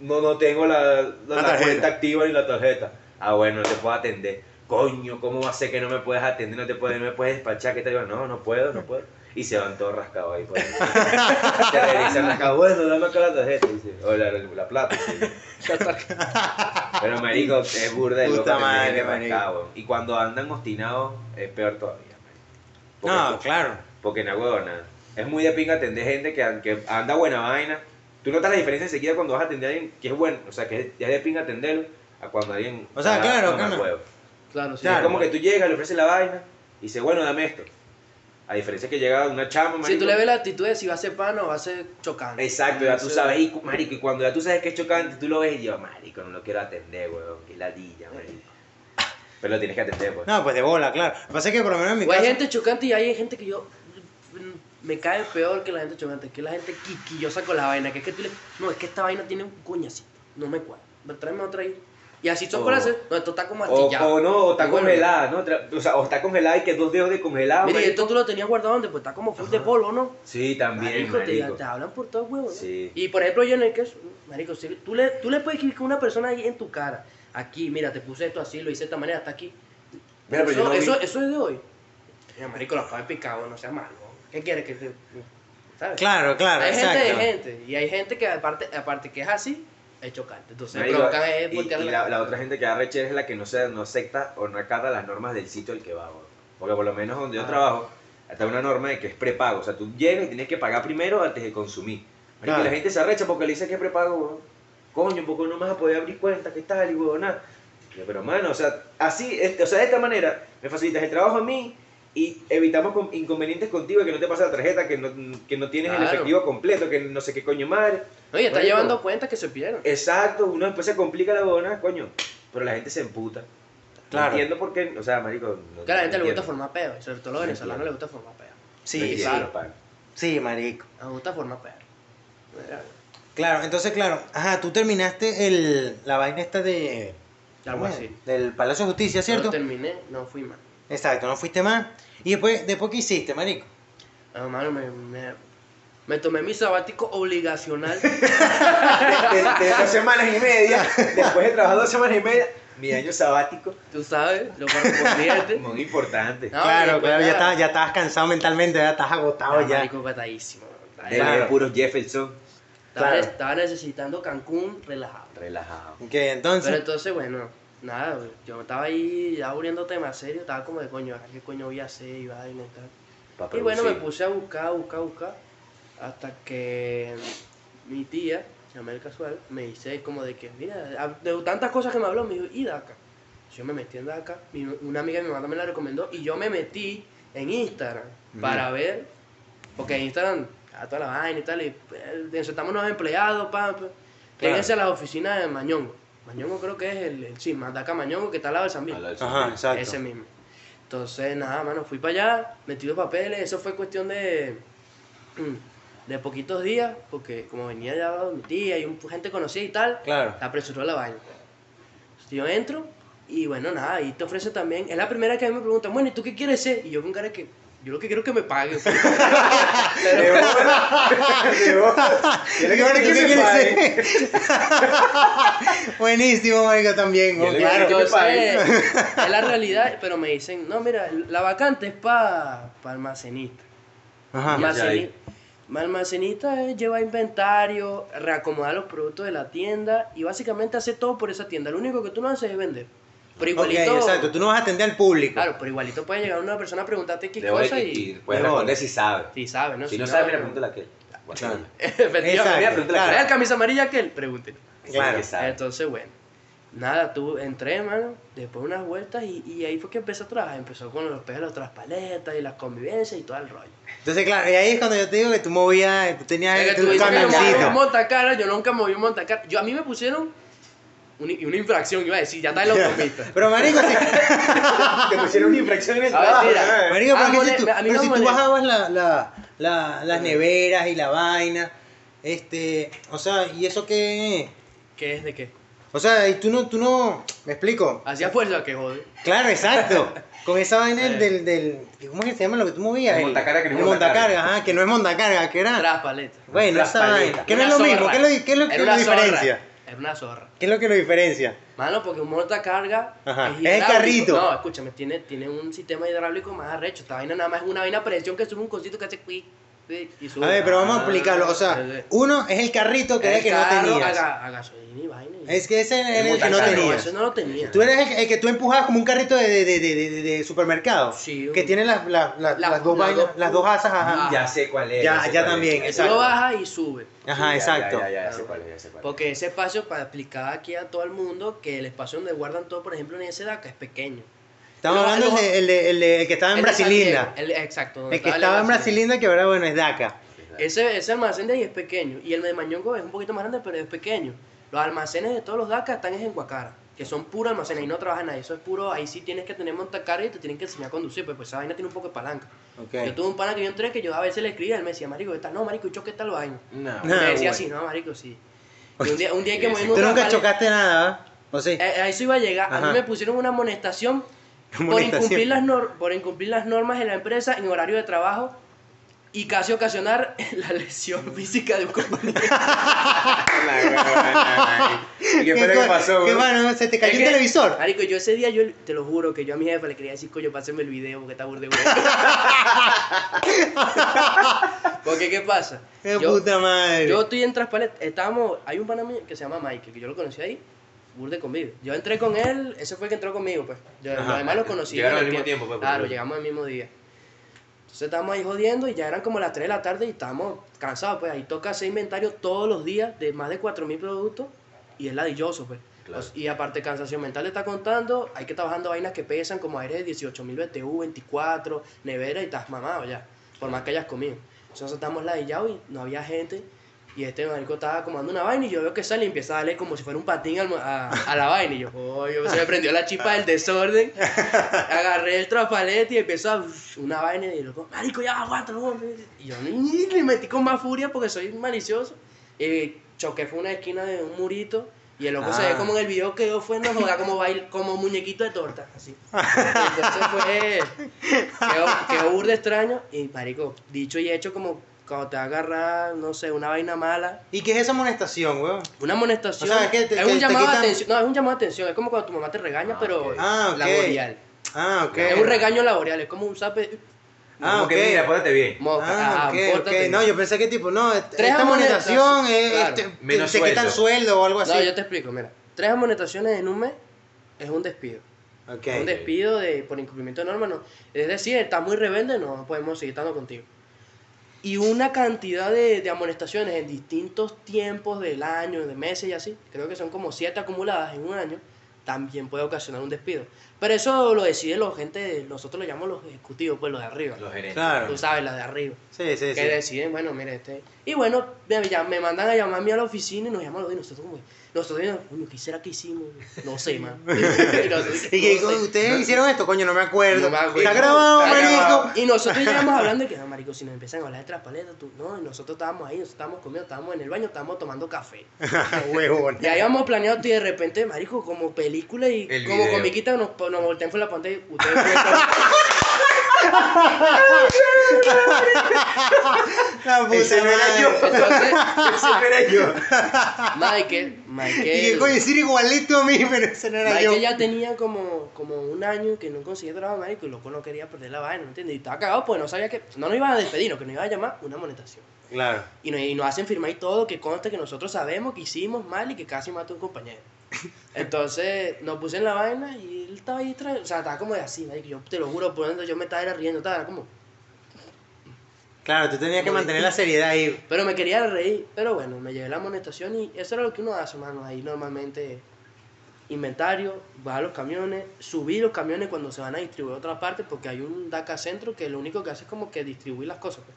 No, no tengo la, la, La cuenta activa ni la tarjeta. Ah, bueno, no te puedo atender. Coño, ¿cómo va a ser que no me puedes atender? No te puedes, no me puedes despachar. ¿Qué te digo? No, no puedo, no puedo. Y se van todos rascados ahí. Pues. Te regresan rascados. Bueno, dame acá la tarjeta. Dice, o la, la plata. Pero, marico, es burda de loco madre, marico. Y cuando andan obstinados, es peor todavía. Porque- No, claro. porque la huevona, es muy de pinga atender gente que, que anda buena vaina. Tú notas la diferencia enseguida cuando vas a atender a alguien que es bueno, o sea, que es, ya es de pinga atenderlo, a cuando alguien. O sea, claro, claro. huevo. Claro, sí. Claro. Es como que tú llegas, le ofreces la vaina y dices, bueno, dame esto. A diferencia que llega una chama, Si marico, tú le ves la actitud de si va a ser pan o va a ser chocante. Exacto, ya tú sabes, y, marico, y cuando ya tú sabes que es chocante, tú lo ves y yo, marico, no lo quiero atender, weón, qué ladilla, marico. Pero lo tienes que atender, pues. No, pues de bola, claro. Lo que pasa es que por lo menos en mi O hay caso... gente chocante y hay gente que yo mm, me cae peor que la gente chocante, que la gente quisquillosa con la vaina, que es que tú le, no, es que esta vaina tiene un coñacito, no me cuadra, tráeme otra ahí. Y así son O- por hacer, no, esto está como O, astillado. o no, o está Y bueno, congelada, ¿no? O sea, o está congelada y que dos dedos de congelado. Mire, esto tú lo tenías guardado donde pues está como full de polvo, ¿no? Sí, también, Marico, te, marico. te hablan por todo huevo, ¿no? Sí. Y por ejemplo, yo en el que es, marico, si tú le, tú le puedes escribir con una persona ahí en tu cara, aquí, mira, te puse esto así, lo hice de esta manera, hasta aquí. Mira, pero eso, yo no vi- eso, eso es de hoy. Mira, marico, lo acabas de picar, no seas malo. ¿Qué quieres que te...? ¿Sabes? Claro, claro, hay gente exacto. de gente, y hay gente que aparte, aparte que es así, es chocante. Entonces, Marico, es y, y la, la otra gente que da rechera es la que no, se, no acepta o no acata las normas del sitio al que va. weón. Porque por lo menos donde yo Ah. trabajo, está una norma de que es prepago. O sea, tú llegas y tienes que pagar primero antes de consumir. Marico, Claro. y la gente se arrecha porque le dice que es prepago, weón. Coño, porque no me vas a poder abrir cuenta, ¿qué tal? Y. Yo, Pero mano, o sea, así, este, o sea, de esta manera me facilitas el trabajo a mí y evitamos con- inconvenientes contigo, que no te pasa la tarjeta, que no, que no tienes el Claro. efectivo completo, que no sé qué coño madre. Oye, está llevando cuenta que se pierden. Exacto, uno después se complica la bona, coño, pero la gente se emputa. Claro. No entiendo por qué, o sea, marico. No, Que a la gente no le gusta formar peo, y sobre todo a los No venezolanos les gusta formar peo. Sí, entiendo, claro. sí, marico. Les gusta formar peo. Claro, entonces, claro, ajá, tú terminaste el, la vaina esta de... Algo así. Del Palacio de Justicia, ¿cierto? Cuando terminé, no fui más. Exacto, no fuiste más. Y después, después ¿qué hiciste, marico? Ah, mano, me, me, me tomé mi sabático obligacional. De, de- de dos semanas y media, después de trabajar dos semanas y media, mi año sabático, Tú sabes, lo correspondiente. muy importante. No, claro, claro, ya, estabas, ya estabas cansado mentalmente, ya estás agotado Ah, ya. marico, patadísimo. De Claro. leer puros Jefferson, Estaba, claro. estaba necesitando Cancún relajado. relajado. Ok, Pero entonces... entonces, bueno, nada, yo estaba ahí ya abriendo temas serios, estaba como de coño, ¿ahora ¿qué coño voy a hacer? Y vaina y tal. Y bueno, me puse a buscar, a buscar, a buscar, hasta que mi tía, llamé el casual, me dice como de que, mira, de tantas cosas que me habló, me dijo, y DACA. Yo me metí en DACA, una amiga de mi mamá me la recomendó, y yo me metí en Instagram para ver, porque en Instagram, a toda la vaina y tal, y eh, insertamos unos empleados, pa, pa. A las oficinas de Mañongo. Mañongo creo que es el, el sí, más DACA Mañongo, que está al lado de San Miguel. Ajá, exacto. Ese mismo. Entonces, nada, mano, fui para allá, metí los papeles, eso fue cuestión de, de poquitos días, porque como venía ya mi tía y un, gente conocida y tal, Claro. la apresuró la vaina. Yo entro y bueno, nada, y te ofrece también, es la primera que a mí me preguntan, bueno, ¿y tú qué quieres ser? Y yo con cara que, yo lo que quiero es que me paguen. De bola, de bola. Yo le ¿Y ahora quiero tú que me paguen. Buenísimo, marico, también. Yo oh, claro. que me Entonces, es la realidad, pero me dicen, no, mira, la vacante es para almacenista. Ajá. Ya. Almaceni- Almacenista es llevar inventario, reacomodar los productos de la tienda y básicamente hacer todo por esa tienda. Lo único que tú no haces es vender. Pero Ok, igualito, exacto, tú no vas a atender al público. claro, pero igualito puede llegar una persona a preguntarte qué cosa y, puedes responder si sabe. si sabe, ¿no? Si no sabe, mira, pregúntale a aquel. Claro. Efectivamente. Exacto, Mira, claro. ¿trae el camisa amarilla aquel? Pregúntele. Claro. que sabe. Entonces, bueno, nada, tú entré, mano, después unas vueltas y, y ahí fue que empecé a trabajar. Empezó con los pelos, las paletas y las convivencias y todo el rollo. Entonces, claro, y ahí es cuando yo te digo que tú movías, tú tenías Es que tu tú dices que yo moví un camioncito. yo nunca moví un. Yo, a mí me pusieron una, una infracción, iba a decir, ya está en la autopista. Pero, marico, si, Te pusieron una infracción en el A ver, trabajo. mira. marico, pero que si tú, a mí pero no si tú mole- bajabas la, la, la, las neveras y la vaina, este, o sea, ¿y eso qué? ¿Qué es de qué? O sea, y tú no, tú no, me explico. Hacía fuerza que jode. Claro, exacto. Con esa vaina del, del, ¿cómo es que se llama lo que tú movías? El montacarga que no es montacarga. montacarga, ajá, que no es montacarga, que era, Tras paletas. bueno, esa vaina, que no es lo mismo. ¿qué es lo, qué es lo lo una zorra. diferencia? Era una zorra. ¿Qué es lo que lo diferencia? Mano, porque un montacarga Ajá, es el carrito. No, escúchame, tiene, tiene un sistema hidráulico más arrecho. Esta vaina nada más es una vaina a presión que sube un cosito que hace quick. Y sube. A ver, pero vamos a explicarlo. O sea, uno es el carrito que era el que no tenías. A, ga- a gasolina y vaina. y- Es que ese era el, El que no tenías. Ese no lo tenía. Tú eres el, el que tú empujabas como un carrito de, de, de, de, de- de supermercado. Sí, Que tiene las, las, las, La- las dos las vainas, dos- las dos asas, ajá. Ah. Ya sé cuál es. Ya, ya también, Eso exacto. lo baja y sube. Ajá, Ya, exacto. Ya, ya, ya, sé cuál es, ya sé cuál es. Porque ese espacio, para explicar aquí a todo el mundo, que el espacio donde guardan todo, por ejemplo, en ese DACA es pequeño. Estamos Lo- hablando del de, el de- el de- el que estaba en El Brasilinda. el- exacto. El que estaba en. Brasilinda, que ahora, bueno, es DACA. Ese, ese almacén de ahí es pequeño. Y el de Mañongo es un poquito más grande, pero es pequeño. Los almacenes de todos los DACA están en Guacara, que son puros almacenes. Ahí no trabaja nadie. Eso es puro. Ahí sí tienes que tener montacarga y te tienen que enseñar a conducir. Pues, pues esa vaina tiene un poco de palanca. Yo tuve un pana que yo entré que yo a veces le escribía. Él me decía, Marico, ¿qué tal? No, Marico, ¿y choque tal vaina? No, Y me decía bueno. así, no, Marico, sí. Y un día, un día que Sí, sí. Tú nunca chocaste nada. ¿O sí? Eh, a eso iba a llegar. A mí me pusieron una amonestación por incumplir, las nor- por incumplir las normas en la empresa en horario de trabajo y casi ocasionar la lesión física de un compañero. ¿Y qué fue lo que pasó, ¿Qué mano? ¿Se te cayó que, televisor? Marico, yo ese día, yo te lo juro que yo a mi jefe le quería decir, coño, pásenme el video porque está burde bueno. porque, ¿qué pasa? ¡Qué Yo- puta madre! Yo estoy en Traspalet, estábamos, hay un pana mío que se llama Michael, que yo lo conocí ahí, burde conmigo. Yo entré con él, ese fue el que entró conmigo, pues. Yo, Ajá. los demás los conocí. Llegaron al el mismo tiempo, pues, Claro, llegamos al mismo día. Entonces estábamos ahí jodiendo y ya eran como las 3 de la tarde y estábamos cansados, pues. Ahí toca hacer inventario todos los días de más de 4.000 productos y es ladilloso, pues. Claro. Y aparte, cansación mental te está contando, hay que estar bajando vainas que pesan como aire de 18.000 BTU, 24, nevera y estás mamado ya, por más que hayas comido. Entonces estamos ladillados y no había gente. Y este marico estaba comando una vaina y yo veo que sale y empieza a darle como si fuera un patín al- a, a la vaina. Y yo, oh, yo- se me prendió la chispa del desorden. Agarré el trapalete y empezó a una vaina y loco, marico, ya aguanta, no". Y yo ni le metí con más furia porque soy malicioso. Y choqué fue una esquina de un murito. Y el loco se ve Ah. como en el video que yo fue no joda como bail, como muñequito de torta, así. Entonces fue quedó, quedó burda extraño y marico, dicho y hecho como cuando te agarra, no sé, una vaina mala, ¿Y qué es esa amonestación, weón? una amonestación. O sea, es que te- es un te llamado quitan- de atención, no, es un llamado de atención, es como cuando tu mamá te regaña, Ah, pero ok. Ah, ok. laboral. Ah, ok. Es un regaño laboral, es como un zape. Ah, Como ok. que mira, pórtate bien. Mosca, Ah, ajá, ok, pórtate. ok. No, yo pensé que tipo, no, Tres esta amonestación amonestaciones, es, claro. te, te- Menos te quitan sueldo. sueldo o algo así. No, yo te explico, mira. Tres amonestaciones en un mes es un despido. Ok. Un despido de, por incumplimiento de normas, no. Es decir, estás muy rebelde, no podemos seguir estando contigo. Y una cantidad de, de amonestaciones en distintos tiempos del año, de meses y así, creo que son como siete acumuladas en un año, también puede ocasionar un despido. Pero eso lo decide la gente, nosotros lo llamamos los ejecutivos, pues los de arriba. Los gerentes. Claro. Tú sabes, la de arriba. Sí, sí, que sí. deciden, bueno, mire, este. Y bueno, me, ya- me mandan a llamarme a la oficina y nos llaman los y nosotros como, nosotros, coño, ¿qué será que hicimos? No sé, man. Y Y que "No sé". ustedes hicieron esto, coño, no me acuerdo. No me acuerdo. Está grabado, Está marico. grabado. Y nosotros llegamos hablando de que, no, marico, si nos empiezan a hablar de traspaletas, tú, no, y nosotros estábamos ahí, nosotros estábamos comiendo, estábamos en el baño, estábamos tomando café. Huevón. Y ahí habíamos planeado y de repente, marico, como película y El como video. comiquita nos, nos voltean por la pantalla, ustedes pueden tomar- La puta Ese no era madre. yo. Entonces, Ese no era yo. Michael, Y que Michael, coño, decir igualito a mí, pero ese no era yo. Michael ya tenía como, como un año que no conseguía trabajo, marico, y loco no quería perder la vaina, ¿me entiendes? Y estaba cagado porque no sabía que, no nos iban a despedir, no, que nos iban a llamar una monetación. Claro. Y nos, y nos hacen firmar y todo, que conste que nosotros sabemos que hicimos mal y que casi mató a un compañero. Entonces nos puse en la vaina y él estaba ahí, o sea, estaba como de así, yo te lo juro, por dentro yo me estaba era riendo, estaba como... Claro, tú tenías que mantener la seriedad ahí. Pero me quería reír, pero bueno, me llevé la amonestación y eso era lo que uno hace, mano, ahí normalmente inventario, bajar los camiones, subir los camiones cuando se van a distribuir a otra parte, porque hay un DACA centro que lo único que hace es como que distribuir las cosas, pues.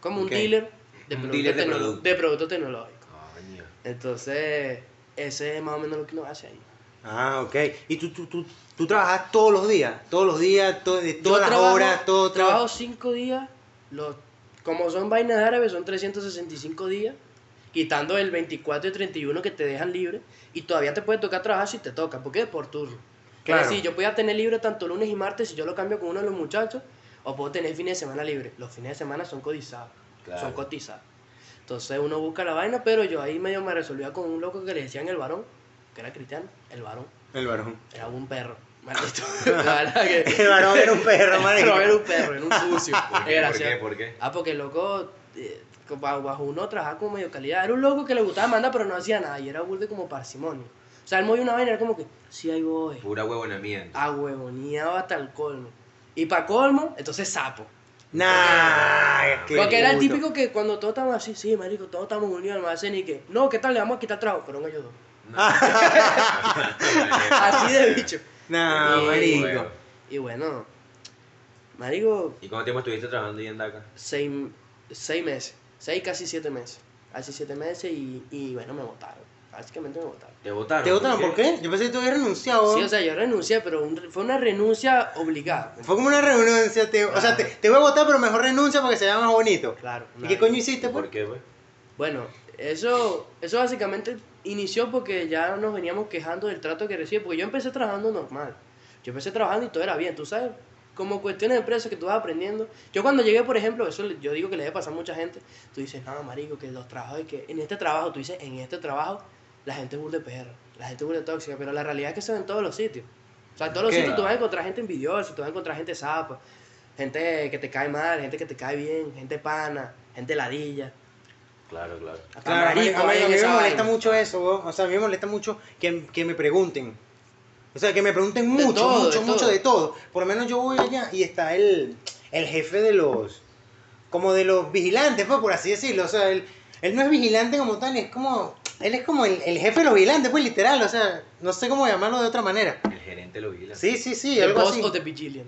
Como un dealer de Un de producto. de tecnológicos. Coño. Entonces, ese es más o menos lo que uno hace ahí. Ah, ok. ¿Y tú, tú, tú, tú trabajas todos los días? Todos los días, to- de Yo todas las trabajo- horas, todo, todo. Trabajo cinco días, los, como son vainas árabes, son 365 días, quitando el 24 y 31 que te dejan libre, y todavía te puede tocar trabajar si te toca, porque es por turno. Claro. Es decir, yo podía tener libre tanto lunes y martes si yo lo cambio con uno de los muchachos, o puedo tener fines de semana libre. Los fines de semana son codizados, Claro. son cotizados. Entonces uno busca la vaina, pero yo ahí medio me resolvía con un loco que le decían el varón, que era cristiano, el varón, El varón. era un perro. Maldito. Que- El varón era un perro, marico. pero era un perro, era un sucio. ¿Por qué? ¿Por qué? ¿Por qué? Ah, porque el loco eh, bajo, uno trabajaba como medio calidad. Era un loco que le gustaba mandar, pero no hacía nada. Y era burde como parsimonio. O sea, él movía una vaina, era como que, sí, ahí voy. Pura huevonamiento. A huevoneado hasta el colmo. Y para colmo, entonces sapo. Nah, qué Porque era el típico que cuando todos estaban así, sí, marico, todos estamos unidos al almacén y que, no, ¿qué tal? Le vamos a quitar trabajo, pero ellos dos. Así de bicho. Nah, Y- marico. Y bueno, marico, ¿Y cuánto tiempo estuviste trabajando ahí en DACA? seis, seis meses, seis casi siete meses. Casi siete meses y, y bueno, me votaron. Básicamente me votaron. ¿Te votaron? ¿Te votaron por qué? Yo pensé que tú habías renunciado. Sí, o sea, yo renuncié, pero un- fue una renuncia obligada. Fue como una renuncia, te- o sea, te, te voy a votar, pero mejor renuncia para que se vea más bonito. Claro. ¿Y qué coño hiciste, pues? ¿Por qué, güey? Bueno, eso, eso básicamente inició porque ya nos veníamos quejando del trato que recibe, porque yo empecé trabajando normal. Yo empecé trabajando y todo era bien, tú sabes, como cuestiones de empresa que tú vas aprendiendo. Yo cuando llegué, por ejemplo, eso yo digo que le debe pasar a mucha gente, tú dices, no, marico, que los trabajos, y que en este trabajo, tú dices, en este trabajo, la gente es burda de perro, la gente es burda de tóxica, pero la realidad es que se ve en todos los sitios. O sea, en todos los ¿Qué? sitios tú vas a encontrar gente envidiosa, tú vas a encontrar gente zapa, gente que te cae mal, gente que te cae bien, gente pana, gente ladilla. Claro, claro. Claro, a mí, marico a mí- hay a en mí me molesta mucho eso, weón. o sea, a mí me molesta mucho que, que me pregunten. O sea, que me pregunten mucho, todo, mucho, de mucho todo. de todo. Por lo menos yo voy allá y está el, el jefe de los, como de los vigilantes, pues, por así decirlo. O sea, él, él no es vigilante como tal, es como, él es como el, el jefe de los vigilantes, pues, literal. O sea, no sé cómo llamarlo de otra manera. El gerente lo vigila. Sí, sí, sí, ¿The algo Boss así. o The Vigilian?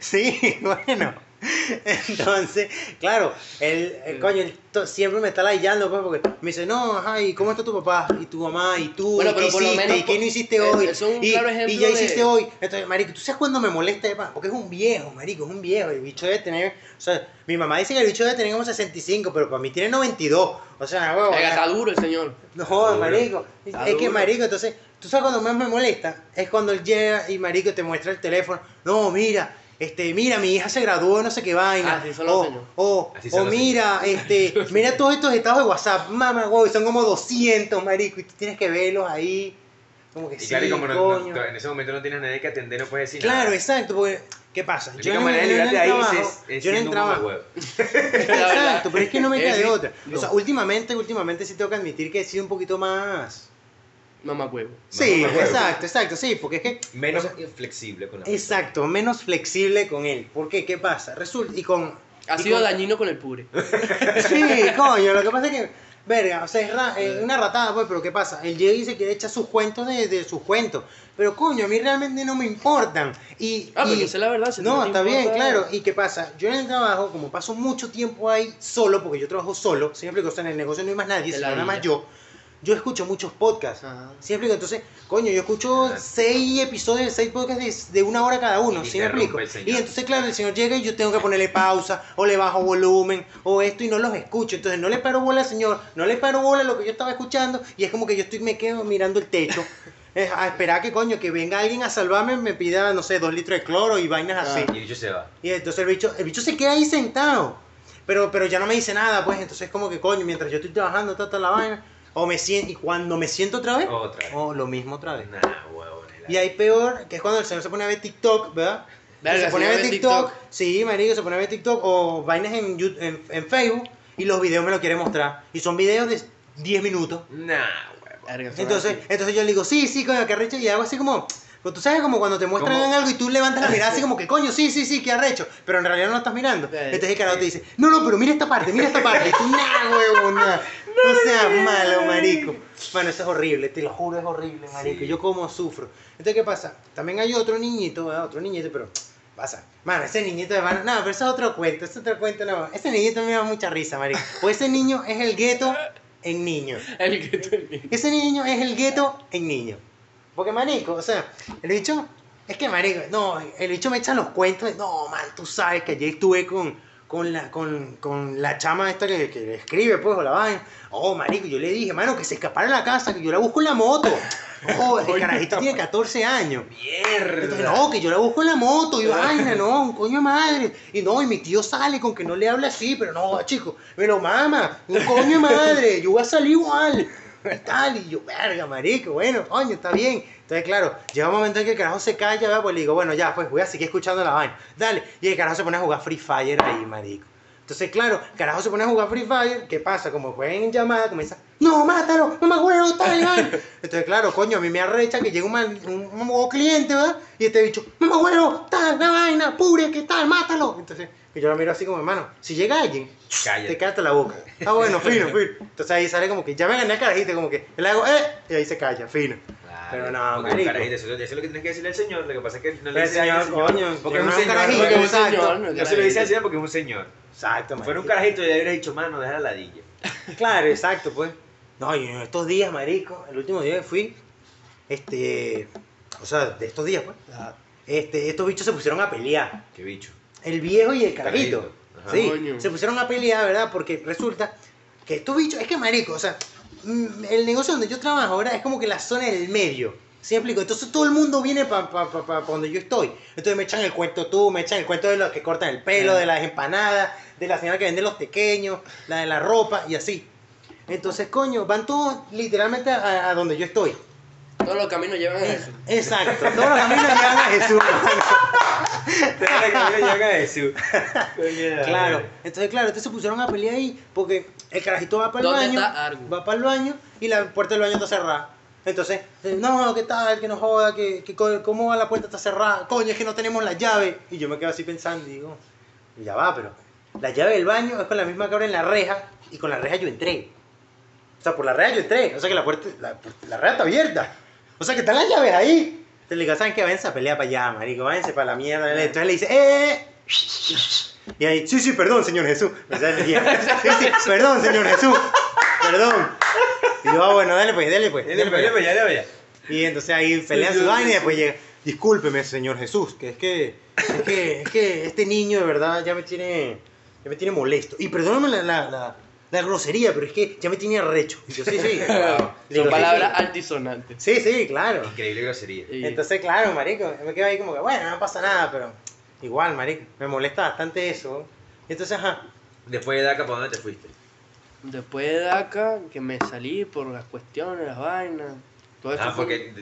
Sí, bueno. Entonces, claro, él, el coño, él siempre me está ladillando, pues, porque me dice, no, ajá, ¿y cómo está tu papá? ¿Y tu mamá? ¿Y tú? Bueno, ¿Y pero qué por lo hiciste? menos ¿Y qué no hiciste hoy? es un y, claro y ejemplo ya de- hiciste hoy. Entonces, marico, ¿tú sabes cuándo me molesta? Porque es un viejo, marico, es un viejo. El bicho debe tener, o sea, mi mamá dice que el bicho debe tener como 65, pero para mí tiene 92. O sea, huevo. Ya- está duro el señor. no Duro. marico. Es que, marico, entonces, tú sabes cuando más me molesta, es cuando él llega y, marico, te muestra el teléfono. No, mira, este, mira, mi hija se graduó de no sé qué vaina. Ah, sí, o, o, Así o mira, este, mira todos estos estados de WhatsApp. Mamá, güey, son como 200, marico, y tú tienes que verlos ahí. Como que Y sí, claro, y como no- coño. no- en ese momento no tienes nadie que atender, no puedes decir Claro, nada. exacto, porque, ¿qué pasa? La única manera de librarte ahí trabajo- es, es yo en el siendo un trabajo. Exacto, pero es que no me queda de otra. O sea, no. últimamente, últimamente sí tengo que admitir que he sido un poquito más... Mamá huevo. Sí, Mamá huevo. exacto, exacto, sí, porque es que... Menos o sea, flexible con la exacto, menos flexible con él. ¿Por qué? ¿Qué pasa? Resulta, y con... Ha y sido con- dañino con el pure. Sí, coño, lo que pasa es que, verga, o sea, es, ra- es una ratada, pues, pero ¿qué pasa? Él llega y se quiere echar sus cuentos de, de sus cuentos. Pero coño, a mí realmente no me importan. Y, Ah, y- porque esa es la verdad. si no, te está bien, importa- claro. ¿Y qué pasa? Yo en el trabajo, como paso mucho tiempo ahí solo, porque yo trabajo solo, siempre que o sea, en el negocio no hay más nadie, sino nada más yo, yo escucho muchos podcasts. Ajá. ¿Sí me explico? Entonces, coño, yo escucho Ajá. seis episodios, seis podcasts de, de una hora cada uno, Y ¿sí me explico? Y entonces, claro, el señor llega y yo tengo que ponerle pausa, o le bajo volumen, o esto, y no los escucho. Entonces, no le paro bola al señor, no le paro bola a lo que yo estaba escuchando, y es como que yo estoy, me quedo mirando el techo, eh, a esperar que, coño, que venga alguien a salvarme, me pida, no sé, dos litros de cloro y vainas así. Y el bicho se va. Y entonces el bicho, el bicho se queda ahí sentado. Pero, pero ya no me dice nada, pues. Entonces como que coño, mientras yo estoy trabajando, está la vaina. O me siento, y cuando me siento otra vez, Otra vez. oh, lo mismo otra vez. Nah, huevón. Y hay peor, que es cuando el señor se pone a ver TikTok, ¿verdad? Verga, se pone a ver ve TikTok, TikTok. sí, marico, se pone a ver TikTok o vainas en, Yu- en, en Facebook y los videos me lo quiere mostrar. Y son videos de 10 minutos. Nah. Verga, son Entonces, entonces yo le digo, sí, sí, coño, que. Y hago así como, pues tú sabes como cuando te muestran Como- algo y tú levantas la mirada así como que, coño, sí, sí, sí, que arrecho. Pero en realidad no lo estás mirando. Eh, Entonces el carajo te dice, no, no, pero mira esta parte, mira esta parte. Y tú, nah, huevo, nah. No seas malo, marico. Bueno, eso es horrible, te lo juro, es horrible, marico. Sí. Yo como sufro. Entonces, ¿qué pasa? También hay otro niñito, ¿verdad? Otro niñito, pero pasa. Mano, ese niñito de van... No, pero eso es otro cuento, es otro cuento, no. Ese niñito me da mucha risa, marico. Pues ese niño es el gueto en niño. El que te Ese niño es el gueto en niño. Porque, marico, o sea, el bicho, es que, marico, no, el bicho me echa los cuentos de, no, man, tú sabes que ayer estuve con, con, la, con, con la chama esta que, que le escribe, pues, o la vaina. Oh, marico, yo le dije, mano, que se escapara de la casa, que yo la busco en la moto. Oh, el carajito tiene 14 años. Mierda. Entonces, no, que yo la busco en la moto y vaina, no, un coño de madre. Y no, y mi tío sale con que no le hable así, pero no, chico, me lo mama, un coño de madre, yo voy a salir igual. Tal, y yo, verga, marico, bueno, coño, está bien. Entonces, claro, llega un momento en que el carajo se calla, ¿verdad? pues le digo, bueno, ya, pues voy a seguir escuchando la vaina. Dale. Y el carajo se pone a jugar Free Fire ahí, marico. Entonces, claro, carajo se pone a jugar Free Fire, ¿qué pasa? Como juegan en llamada, comienza, no, mátalo, no me acuerdo, tal, tal". Entonces, claro, coño, a mí me arrecha que llega un, un, un cliente, ¿verdad? Y este bicho, no me acuerdo, tal, la vaina, pure, ¿qué tal? Mátalo. Entonces, y yo lo miro así como, hermano, si llega alguien, Cállate. te cállate la boca. Ah, bueno, fino, fino. Entonces ahí sale como que ya me gané el carajito, como que le hago, eh, y ahí se calla, fino. Claro, Pero no, porque marico. carajito, eso, eso es lo que tienes que decirle al señor. Lo que pasa es que no le dice señor, al señor. coño, porque es no un es un señor. carajito, Porque es un exacto. señor, no se lo dice al señor porque es un señor. Exacto, Si fuera un carajito, le hubiera dicho, mano, deja la ladilla. Claro, exacto, pues. No, y en estos días, marico, el último día que fui, este, o sea, de estos días, pues, este, estos bichos se pusieron a pelear. Qué bicho. El viejo y el carajito. Sí, Coño. se pusieron a pelear, ¿verdad? Porque resulta que estos bichos, es que marico, o sea, mm, el negocio donde yo trabajo ahora es como que la zona del medio. ¿Sí me explico? Entonces todo el mundo viene para pa, pa, pa- pa donde yo estoy. Entonces me echan el cuento tú, me echan el cuento de los que cortan el pelo, de las empanadas, de la señora que vende los pequeños, la de la ropa y así. Entonces, coño, van todos literalmente a, a donde yo estoy. Todos los caminos llevan a eso. Exacto, todos los caminos llevan a Jesús. Claro, entonces claro, entonces se pusieron a pelear ahí porque el carajito va para el ¿Dónde baño, va para el baño y la puerta del baño está cerrada. Entonces, eh, no, ¿qué tal? Que no joda, que, que cómo va la puerta está cerrada, coño, es que no tenemos la llave. Y yo me quedo así pensando y digo, ya va, pero la llave del baño es con la misma que abre en la reja y con la reja yo entré. O sea, por la reja yo entré, o sea que la puerta, la, la reja está abierta. O sea que están las llaves ahí. Entonces le digo, ¿saben qué? Váyanse a pelear para allá, marico, váyanse para la mierda. Entonces le dice, ¡eh! Y ahí, sí, sí, perdón, señor Jesús. Sí, sí, perdón, señor Jesús. Perdón. Y yo, ah, bueno, dale pues, dale pues. dale, pues. ya, ya, ya. Y entonces ahí pelean su vaina y después llega, discúlpeme, señor Jesús, que es que, es que, es que este niño de verdad ya me tiene, ya me tiene molesto. Y perdóname la, la, la, la grosería, pero es que ya me tiene arrecho. Y yo, sí, sí. Son "Sí, palabras sí". altisonantes. Sí, sí, claro. Increíble grosería. Y- Entonces, claro, marico, me quedo ahí como que, bueno, no pasa nada, pero igual, marico, me molesta bastante eso. Y entonces, ajá, Después de DACA, ¿para dónde te fuiste? Después de DACA, que me salí por las cuestiones, las vainas. Todo eso Ah, fue- porque,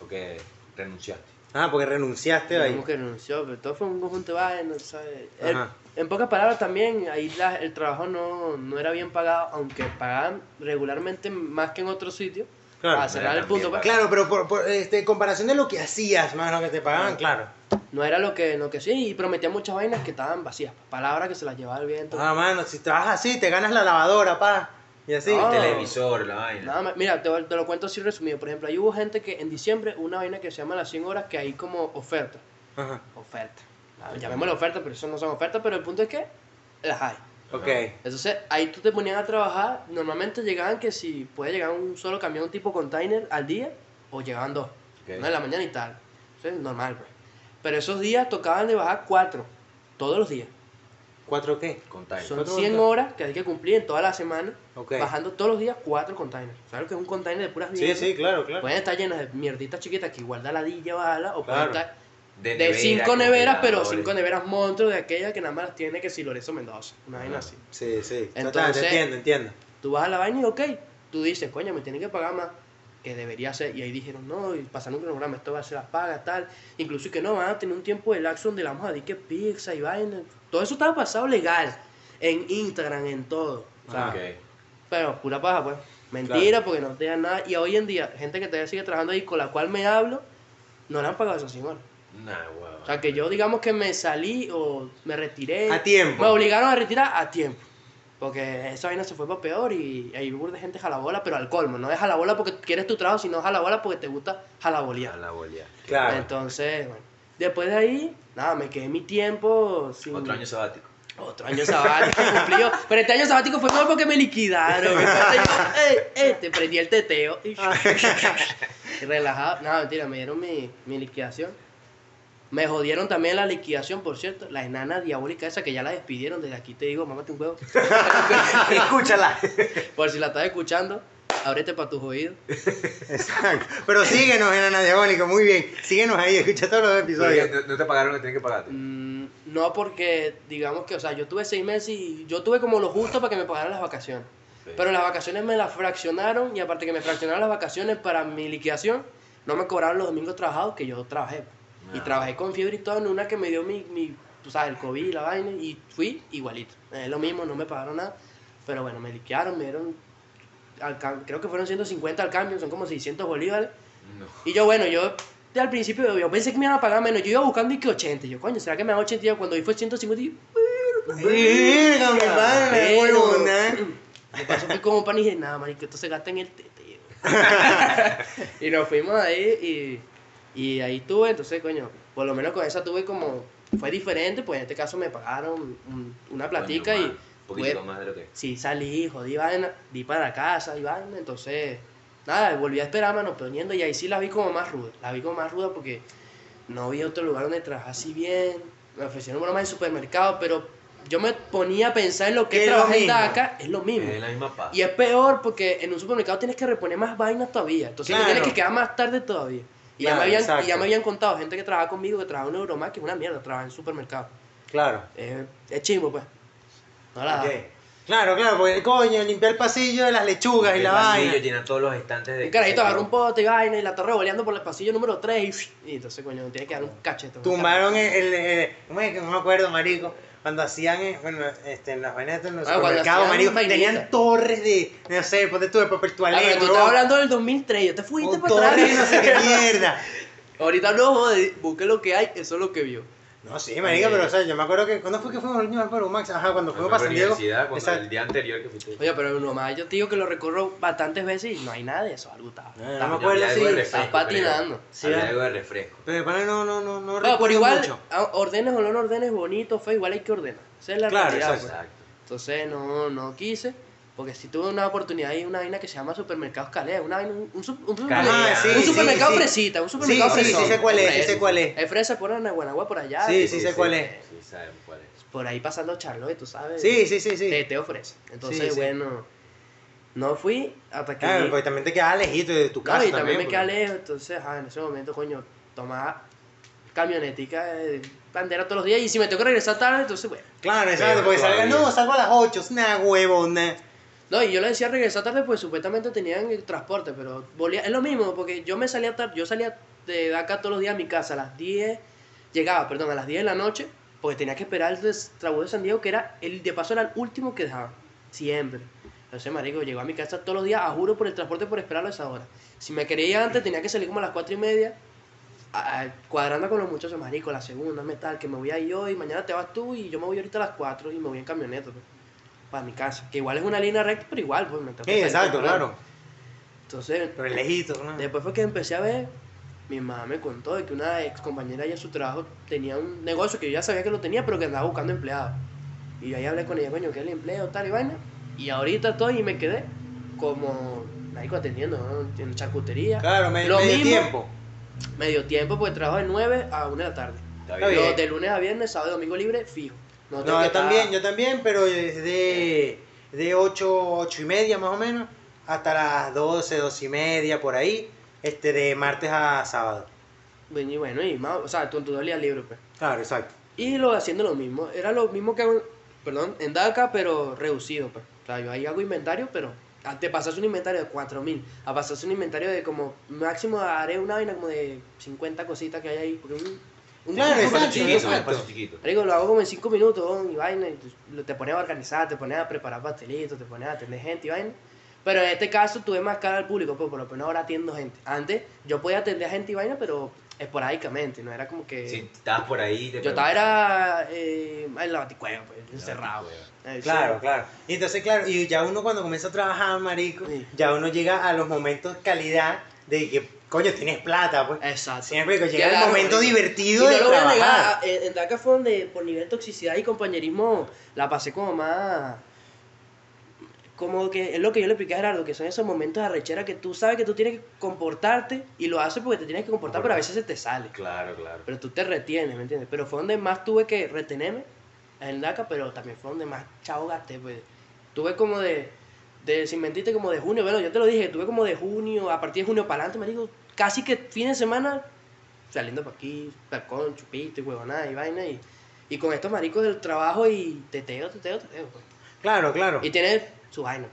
porque renunciaste. ah, porque renunciaste ahí. Digamos que renunció, pero todo fue un conjunto de vainas, ¿sabes? El- Ajá. En pocas palabras también, ahí la- el trabajo no, no era bien pagado, aunque pagaban regularmente más que en otros sitios. Claro, a cerrar el punto, pues, Claro, pero por, por, este, en comparación de lo que hacías, más lo que te pagaban, claro. no era lo que, lo que sí, y prometían muchas vainas que estaban vacías, palabras que se las llevaba el viento. Ah, mano, si trabajas así, te ganas la lavadora, pa. Y así. No. El televisor, la vaina. Nada más, mira, te, te lo cuento así resumido. Por ejemplo, ahí hubo gente que en diciembre, una vaina que se llama las 100 horas, que hay como oferta. Ajá. Oferta. Llamémosla oferta, pero eso no son ofertas, pero el punto es que las hay. Ok. Entonces, ahí tú te ponías a trabajar. Normalmente llegaban que si puede llegar un solo camión tipo container al día, o llegaban dos. Ok. Una en la mañana y tal. Eso es normal, pues. Pero esos días tocaban de bajar cuatro. Todos los días. ¿Cuatro qué? Container. Son ¿Cuatro 100 containers? horas que hay que cumplir en toda la semana. Bajando todos los días cuatro containers. ¿Sabes lo que es un container de puras Sí, mierdas? sí, claro, claro. Pueden estar llenas de mierditas chiquitas que igual da ladilla bala, o pueden Claro. estar de nevera, cinco neveras, pero cinco neveras monstruos de aquellas que nada más las tiene que si Lorenzo Mendoza. Una vaina así. Sí, sí. Entonces- entiendo, entiendo. Tú vas a la vaina y ok, tú dices, coño, me tienen que pagar más, que debería ser. Y ahí dijeron, no, y pasaron un cronograma, esto va a ser la paga, tal. Incluso que no, van a tener un tiempo de laxo donde le vamos a decir que pizza y vaina. Todo eso estaba pasado legal, en Instagram, en todo. O sea, Ah, Ok. Pero pura paja, pues. Mentira, porque no te dan nada. Y hoy en día, gente que todavía sigue trabajando ahí, con la cual me hablo, no le han pagado esas 100 horas. Nah. O sea, que yo digamos que me salí o me retiré. A tiempo. Me obligaron a retirar a tiempo. Porque esa vaina se fue para peor y hay un de gente jalabola, pero al colmo. No es jalabola porque quieres tu trabajo, sino jalabola porque te gusta jalabolear. la bolía. Claro. Entonces, bueno. Después de ahí, nada, me quedé mi tiempo. Sin... Otro año sabático. Otro año sabático cumplido. Pero este año sabático fue mal porque me liquidaron. Entonces yo, te prendí el teteo. Y, y relajado. No, mentira, me dieron mi, mi liquidación. Me jodieron también la liquidación, por cierto. La enana diabólica esa que ya la despidieron. Desde aquí te digo, mámate un huevo. Escúchala. Por si la estás escuchando, ábrete para tus oídos. Exacto. Pero síguenos en Ana Diabólico, muy bien. Síguenos ahí, escucha todos los episodios. No, no te pagaron lo que tenían que pagarte. Mm, no porque, digamos que, o sea, yo tuve seis meses y yo tuve como lo justo para que me pagaran las vacaciones. Sí. Pero las vacaciones me las fraccionaron y aparte que me fraccionaron las vacaciones para mi liquidación, no me cobraron los domingos trabajados que yo trabajé. Y Ah. trabajé con fiebre y todo en una que me dio mi, mi tú sabes, el COVID, la vaina, y fui igualito. Es lo mismo, no me pagaron nada, pero bueno, me liquearon, me dieron, al cam- creo que fueron 150 al cambio, son como 600 bolívares. No. Y yo, bueno, yo de al principio yo pensé que me iban a pagar menos, yo iba buscando y que 80, y yo, coño, ¿será que me dan 80? Y yo, cuando vi fue 150, y Verga, mi hermano, me pasó que como pan y dije, nada, marico, esto se gasta en el tete. y nos fuimos ahí y, y ahí tuve, entonces, coño, por lo menos con esa tuve como, fue diferente, pues en este caso me pagaron un- una platica Coño, y Un poquito más de lo que. sí salí, jodí vaina, di para la casa y vaina, entonces, nada, volví a esperar, mano, poniendo y ahí sí la vi como más ruda, la vi como más ruda porque no había otro lugar donde trabajar así bien, me ofrecieron una más en supermercado, pero yo me ponía a pensar en lo que trabajar en. DACA, es lo mismo. Es la misma paz. Y es peor porque en un supermercado tienes que reponer más vainas todavía. Entonces te tienes que quedar más tarde todavía. Y, ya Claro, me habían, y ya me habían contado gente que trabaja conmigo, que trabaja en Euromac, que es una mierda, trabaja en supermercado. Claro. Es, es chimbo, pues. No la da. Ok. Claro, claro, porque coño, limpiar el pasillo de las lechugas y el la pasillo vaina. llena todos los estantes de. Un carajito agarra un pote y vaina y la está revoleando por el pasillo número 3 y, y entonces, coño, tiene que dar un cachete. Tumbaron el, el, el- ¿cómo es que no me acuerdo, marico? Cuando hacían, eh, bueno, este, en las vainas en los Ah, supermercados, marico, tenían torres de, no sé, ponte tú de papel Ah, toalé, pero tú estás hablando del 2003, yo te fuiste para torres atrás. de no sé qué mierda. Ahorita no, joder, busque lo que hay, eso es lo que vio. No, sí, marica, pero o sea, yo me acuerdo que, ¿cuándo fue que fuimos última vez para Max? Ajá, cuando fuimos para San Diego. universidad, cuando Exacto. el día anterior que fuiste. Oye, pero nomás yo te digo que lo recorro bastantes veces y no hay nada de eso, algo está. No, no me acuerdo estás patinando. Sí, algo de refresco. Pero pana, no, no, no, no No, recuerdo pero igual, mucho. a- ordenes o no ordenes, bonito, fue igual hay que ordenar. Esa es la Claro, realidad. exacto. pues. Exacto. Entonces no, no quise, porque si tuve una oportunidad y una vaina que se llama Supermercados Calea, una vaina, un, un, un supermercado, Calea, Ah, sí, un sí, supermercado sí. fresita, un supermercado Sí, sí, sí sé cuál es, sí sé cuál es. Es fresa por por allá. Sí, sí sé cuál es. Sí, sabemos cuál es. Por ahí pasando Charlotte, tú sabes. Sí, sí, sí, sí. Te, te ofrece. Entonces, Sí, sí. bueno, no fui hasta que... Claro, porque también te quedaba lejito de tu No, casa y también me porque- queda lejos, entonces, ajá, en ese momento, coño, tomaba camionetica de bandera todos los días y si me tengo que regresar tarde, entonces, bueno. Claro, exacto, porque salga, no, salgo a las 8, es una huevona. No, y yo le decía regresar tarde, pues supuestamente tenían el transporte, pero volía, es lo mismo, porque yo me salía tarde, yo salía de acá todos los días a mi casa a las 10, llegaba, perdón, a las 10 de la noche, porque tenía que esperar el trabús de San Diego, que era, el de paso era el último que dejaba, siempre. Entonces, marico, llegó a mi casa todos los días, a juro por el transporte, por esperarlo a esa hora. Si me quería antes, tenía que salir como a las 4 y media, a- cuadrando con los muchachos, marico, la segunda, metal, que me voy a ir hoy, mañana te vas tú, y yo me voy ahorita a las 4 y me voy en camioneta, pues, para mi casa. Que igual es una línea recta, pero igual, pues me que Sí, exacto, claro. Entonces, Pero lejito, ¿no? después fue que empecé a ver, mi mamá me contó de que una ex compañera en su trabajo tenía un negocio que yo ya sabía que lo tenía, pero que andaba buscando empleados. Y yo ahí hablé con ella, coño, ¿qué es el empleo, tal y vaina? Y ahorita estoy y me quedé como, marico, atendiendo, ¿no? En charcutería. Claro, me- Lo medio mismo. tiempo. Medio tiempo, porque trabajo de 9 a 1 de la tarde. De lunes a viernes, sábado y domingo libre, fijo. No, yo también, yo también, pero es de, de 8, 8 y media más o menos, hasta las 12, 12 y media, por ahí, este, de martes a sábado. Bueno, y bueno, y más, o sea, tú, tú dos días libre, pues. Claro, exacto. Y lo haciendo lo mismo. Era lo mismo que hago, perdón, en DACA, pero reducido. Pues. O sea, yo ahí hago inventario, pero a- te pasas un inventario de 4000 a pasarse un inventario de como máximo haré una vaina como de 50 cositas que hay ahí. Porque un Claro, exacto, chiquito, exacto. chiquito. Marico, lo hago como en 5 minutos y vaina. Y te pones a organizar, te pones a preparar pastelitos, te pones a atender gente y vaina. Pero en este caso tuve más cara al público, pues por lo menos ahora atiendo gente. Antes yo podía atender a gente y vaina, pero esporádicamente, no era como que. Si estabas por ahí, te Yo estaba era eh, en la baticueva, pues, encerrado. Eh, Claro, sí. claro. Y entonces, claro, y ya uno cuando comienza a trabajar, marico, Sí. ya uno llega a los momentos calidad de que, coño, tienes plata, pues. Exacto. Siempre que llega el momento divertido Y no de lo voy a trabajar. negar, en en DACA fue donde por nivel de toxicidad y compañerismo la pasé como más... Como que es lo que yo le expliqué a Gerardo, que son esos momentos de arrechera que tú sabes que tú tienes que comportarte y lo haces porque te tienes que comportar, pero a veces se te sale. Claro, claro. Pero tú te retienes, ¿me entiendes? Pero fue donde más tuve que retenerme en DACA, pero también fue donde más chavo gasté, pues. Tuve como de, de, sin mentirte, como de junio, bueno, yo te lo dije, tuve como de junio, a partir de junio para adelante, me digo, casi que fin de semana, saliendo para aquí, balcón, chupito y huevonada y vaina, y, y con estos maricos del trabajo y teteo, teteo, teteo, pues. Claro, claro. Y tiene su vaina.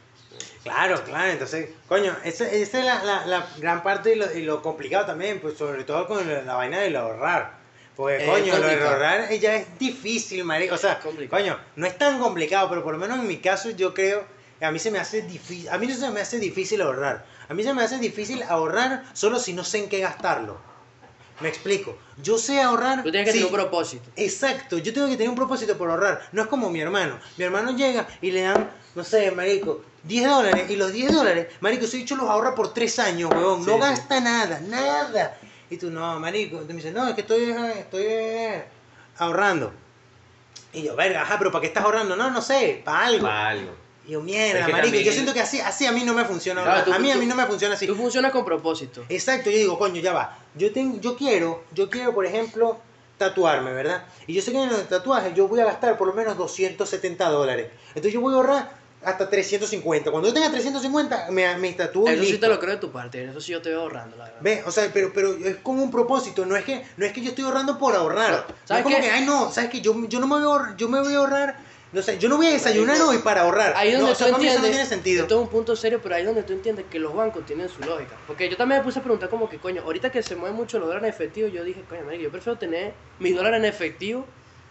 Claro, claro, entonces, coño, esa, esa es la, la, la gran parte y lo, y lo complicado también, pues sobre todo con la, la vaina del ahorrar. Pues Es coño, lo de complicado. ahorrar ya es difícil, marico. O sea, complicado. coño, no es tan complicado, pero por lo menos en mi caso yo creo, a mí se me hace difícil, a mí no se me hace difícil ahorrar. A mí se me hace difícil ahorrar solo si no sé en qué gastarlo. Me explico. Yo sé ahorrar. Tú tienes que sí, tener un propósito. Exacto, yo tengo que tener un propósito por ahorrar. No es como mi hermano. Mi hermano llega y le dan, no sé, marico, 10 dólares. Y los 10 dólares, marico, ese dicho los ahorra por 3 años, huevón. No Sí, sí. gasta nada, nada. Y tú, no, marico. Entonces me dice, no, es que estoy, estoy eh, ahorrando. Y yo, verga, ajá, pero ¿para qué estás ahorrando? No, no sé, para algo. Pa' algo. Y yo, mierda, Es que marico. también- Yo siento que así, así a mí no me funciona. Claro, tú- a mí, a mí no me funciona así. Tú funcionas con propósito. Exacto, yo digo, coño, ya va. Yo tengo, yo quiero, yo quiero, por ejemplo, tatuarme, ¿verdad? Y yo sé que en el tatuaje yo voy a gastar por lo menos 270 dólares. Entonces yo voy a ahorrar hasta 350. Cuando yo tenga 350, me, me tatúo Eso sí te lo creo de tu parte. Eso sí yo te veo ahorrando, la verdad. Ve, o sea, pero, pero es con un propósito, no es que, no es que yo estoy ahorrando por ahorrar. No ¿sabes es como qué? que, ay no, sabes que yo, yo no me voy a ahorrar, yo me voy a ahorrar, no sé, yo no voy a desayunar hoy para ahorrar. Ahí no, donde o sea, tú mí eso entiendes, no tiene sentido. esto es un punto serio, pero ahí es donde tú entiendes que los bancos tienen su lógica. Porque yo también me puse a preguntar como que, coño, ahorita que se mueven mucho los dólares en efectivo, yo dije, coño, marico, yo prefiero tener mis dólares en efectivo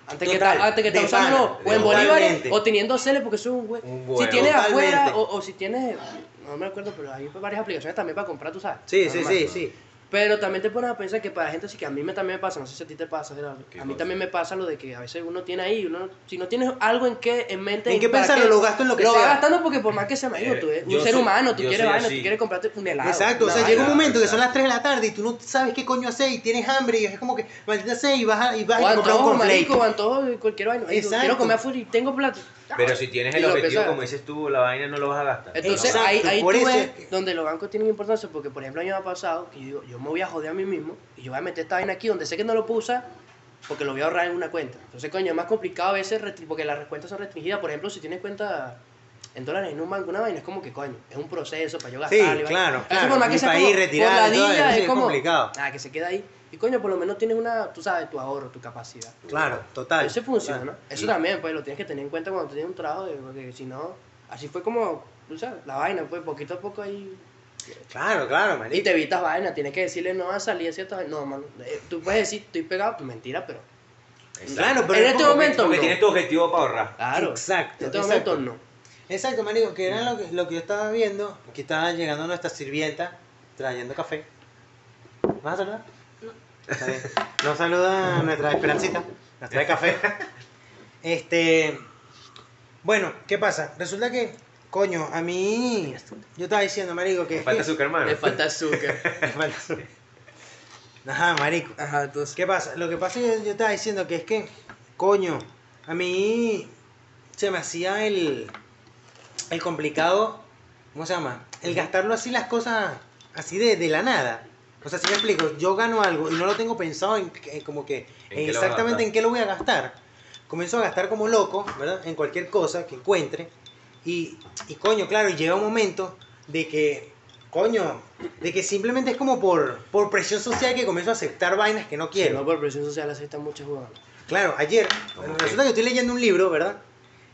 antes que, Total, antes que estar pana, o en bolívares o teniendo celes porque es un güey. Si tienes afuera o, o si tienes, no me acuerdo, pero hay varias aplicaciones también para comprar, tú sabes. Sí, sí, sí, sí. Pero también te pones a pensar que para gente así que a mí me, también me pasa, no sé si a ti te pasa, Gerardo, ¿Qué a mí cosa? también me pasa lo de que a veces uno tiene ahí, uno, si no tienes algo en qué, en mente, ¿En qué pensarlo? Lo gasto en lo que lo sea. vas gastando porque por más que sea marico, Eh, tú eres un ser soy- humano, tú quieres vaina, tú quieres comprarte un helado. Exacto, o sea, vaina. llega un momento que son las 3 de la tarde y tú no sabes qué coño hacer y tienes hambre y es como que, maldita sea, y vas a, y vas O a comprar un antojo, cornflake. marico, o antojo de cualquier vaina. Exacto. Quiero comer afuera y tengo plata. Pero si tienes el objetivo, como dices tú, la vaina no lo vas a gastar. Entonces ahí, ahí tú ves donde los bancos tienen importancia porque por ejemplo a mí me ha pasado que yo digo, yo me voy a joder a mí mismo y yo voy a meter esta vaina aquí donde sé que no lo puedo usar porque lo voy a ahorrar en una cuenta. Entonces coño, es más complicado a veces restri- porque las cuentas son restringidas. Por ejemplo, si tienes cuenta en dólares en un banco, una vaina, es como que coño, es un proceso para yo Sí, gastar. y vaina. claro, Eso claro, por más que sea para como ir, retirar por eso, sí, es es como, complicado. Ah, que se queda ahí. Y coño, por lo menos tienes una, tú sabes, tu ahorro, tu capacidad. Claro, total. Eso funciona, total. Eso Y- también, pues lo tienes que tener en cuenta cuando tienes un trabajo, porque si no, así fue como, tú sabes, la vaina, pues poquito a poco ahí. Claro, claro, Y marico. te evitas vaina, tienes que decirle no a salir ciertas vainas. No, mano, eh, tú puedes decir, estoy pegado, pues mentira, pero. Claro, pero en es este momento Porque no. tienes tu objetivo para ahorrar. Claro. Exacto, En este exacto. momento no. Exacto, marico, que era lo que, lo que yo estaba viendo, que estaba llegando nuestra sirvienta trayendo café. ¿Vas a saludar? Nos saluda nuestra Esperancita, nos trae café. Este, bueno, ¿qué pasa? Resulta que, coño, a mí, yo estaba diciendo, marico, que... Me falta azúcar, hermano. Le falta azúcar. Me falta azúcar. Ajá, marico. Ajá, entonces. ¿Qué pasa? Lo que pasa es que yo estaba diciendo que es que, coño, a mí se me hacía el, el complicado, ¿cómo se llama? El gastarlo así las cosas, así de, de la nada. O sea, si me explico, yo gano algo y no lo tengo pensado en, que- como que ¿En en exactamente en qué lo voy a gastar. Comienzo a gastar como loco, ¿verdad? En cualquier cosa que encuentre. Y, y coño, claro, y llega un momento de que, coño, de que simplemente es como por, por presión social que comienzo a aceptar vainas que no Si quiero. no por presión social aceptan muchos jugadores. Claro, ayer, ¿Cómo resulta que estoy leyendo un libro, ¿verdad?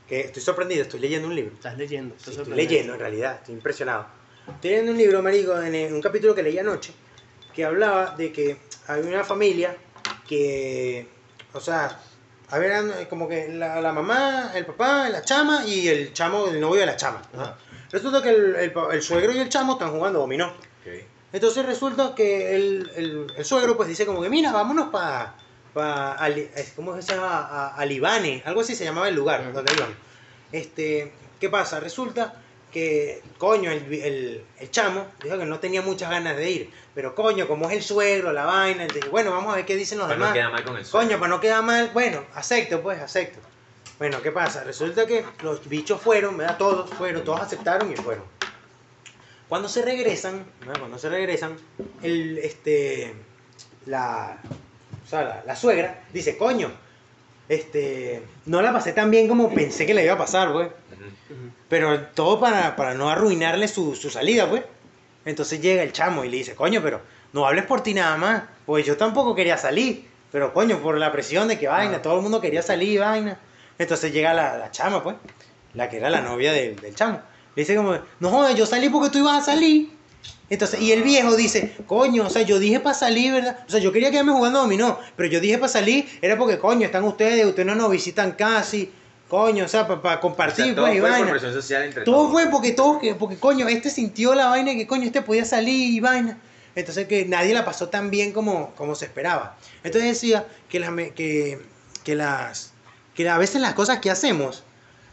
Que estoy sorprendido, estoy leyendo un libro. Estás leyendo. estás Sí, estoy leyendo, en realidad, estoy impresionado. Estoy leyendo un libro, marico, en en un capítulo que leí anoche, que hablaba de que había una familia que, o sea, eran como que la, la mamá, el papá, la chama y el chamo, el novio de la chama. Resulta que el, el el suegro y el chamo están jugando dominó. Ok. Entonces resulta que el, el, suegro pues dice como que mira, vámonos para pa, ¿cómo se llama? A, a Libane, algo así se llamaba el lugar donde iban. Este, ¿qué pasa? Resulta que, coño, el, el, el chamo dijo que no tenía muchas ganas de ir, pero coño, como es el suegro, la vaina, dijo, bueno, vamos a ver qué dicen los Para demás. no quedar mal con el. Coño, para no quedar mal, bueno, acepto, pues, acepto. Bueno, ¿qué pasa? Resulta que los bichos fueron, ¿verdad? Todos fueron, todos aceptaron y fueron. Cuando se regresan, ¿verdad? Cuando se regresan, el, este, la, o sea, la, la suegra dice, coño, este, no la pasé tan bien como pensé que la iba a pasar, güey. Pero todo para, para no arruinarle su, su salida, pues. Entonces llega el chamo y le dice, coño, pero no hables por ti nada más. Pues yo tampoco quería salir. Pero coño, por la presión de que vaina, Ah. todo el mundo quería salir, vaina. Entonces llega la, la chama, pues. La que era la novia del, del chamo. Le dice como, no yo salí porque tú ibas a salir. Entonces, y el viejo dice, coño, o sea, yo dije para salir, ¿verdad? O sea, yo quería quedarme jugando dominó, pero yo dije para salir, era porque, coño, están ustedes, ustedes no nos visitan casi, coño, o sea, para compartir, O sea, todo pues, y fue por vaina. presión social entre Todo todos. fue porque todo, porque coño, este sintió la vaina que coño, este podía salir y vaina. Entonces que nadie la pasó tan bien como, como se esperaba. Entonces decía que las, que, que las que a veces las cosas que hacemos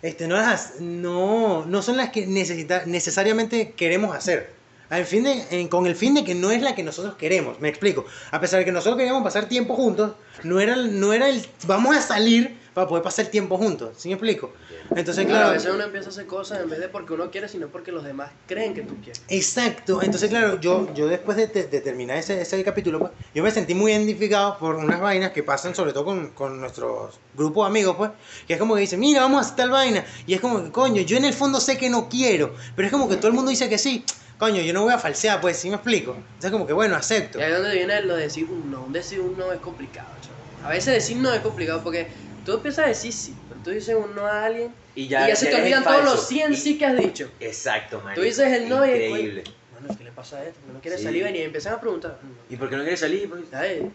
este, no, las, no, no son las que necesita, necesariamente queremos hacer. Al fin de, con el fin de que no es la que nosotros queremos, me explico. A pesar de que nosotros queríamos pasar tiempo juntos, no era, no era el vamos a salir para poder pasar tiempo juntos, ¿sí me explico? Entonces, Claro, claro, a veces uno empieza a hacer cosas en vez de porque uno quiere, sino porque los demás creen que tú quieres. Exacto, entonces claro, yo, yo después de, de- de terminar ese, ese capítulo, pues, yo me sentí muy identificado por unas vainas que pasan sobre todo con, con nuestros grupos de amigos, pues, que es como que dicen, mira, vamos a hacer tal vaina, y es como que, coño, yo en el fondo sé que no quiero, pero es como que todo el mundo dice que sí, coño, yo no voy a falsear, pues, ¿sí me explico? Entonces como que, bueno, acepto. Y ahí es donde viene lo de decir un no. Un decir un no es complicado, chaval. A veces decir no es complicado porque tú empiezas a decir sí, pero tú dices un no a alguien Y y ya, se te olvidan todos los 100 Y- sí que has dicho. Exacto, man. Tú dices el no y el Increíble. Bueno, ¿qué le pasa a esto? ¿Por qué no quiere Sí. salir? Y empiezan a preguntar. ¿Y por qué no quieres salir? Pues, marico,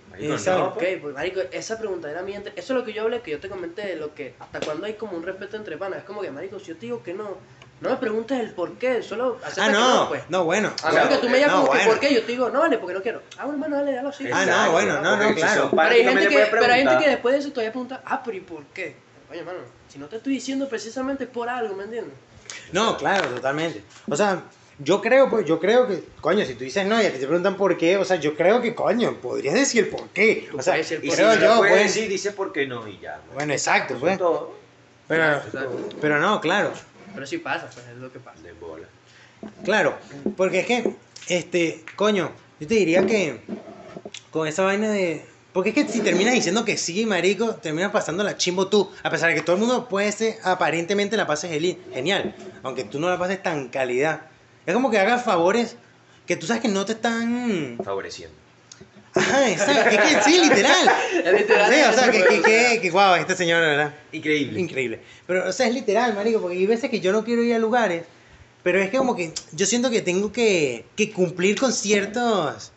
no, Ok, pues. pues marico, esa pregunta era mía. Eso es lo que yo hablé, que yo te comenté de lo que hasta cuando hay como un respeto entre panas. Es como que, marico, si yo te digo que no, no me preguntes el por qué, solo Ah, que no, pues. no, bueno. A O sea, menos que tú me digas no, como que bueno. por qué, yo te digo, no vale, porque no quiero. Ah, bueno, hermano, dale, dale así. Ah, no, bueno, no, no, claro. Pero hay, gente que, pero hay gente que después de eso todavía pregunta, ah, pero ¿y por qué? Oye, hermano, si no te estoy diciendo precisamente por algo, ¿me entiendes? No, claro, totalmente. O sea, yo creo, pues, yo creo que, coño, si tú dices no y a ti te preguntan por qué, o sea, yo creo que, coño, podrías decir por qué. Tú O sea, decir por si creo no yo, puedes pues. decir, dice por qué no y ya. Bueno, exacto, pues. es todo. Pero, pero no, claro, Pero sí pasa, pues es lo que pasa. De bola. claro. Porque es que, este, coño, yo te diría que con esa vaina de. Porque es que si terminas diciendo que sí, marico, terminas pasando la chimbo tú. A pesar de que todo el mundo puede ser, aparentemente la pases genial. Aunque tú no la pases tan calidad. Es como que hagas favores que tú sabes que no te están. Favoreciendo. Ajá, exacto. Es que sí, literal. Es literal. Sí, o sea, que, que, que, que, guau, este señor, ¿verdad? Increíble. Increíble. Pero, o sea, es literal, marico, porque hay veces que yo no quiero ir a lugares, pero es que como que yo siento que tengo que, que cumplir con ciertos,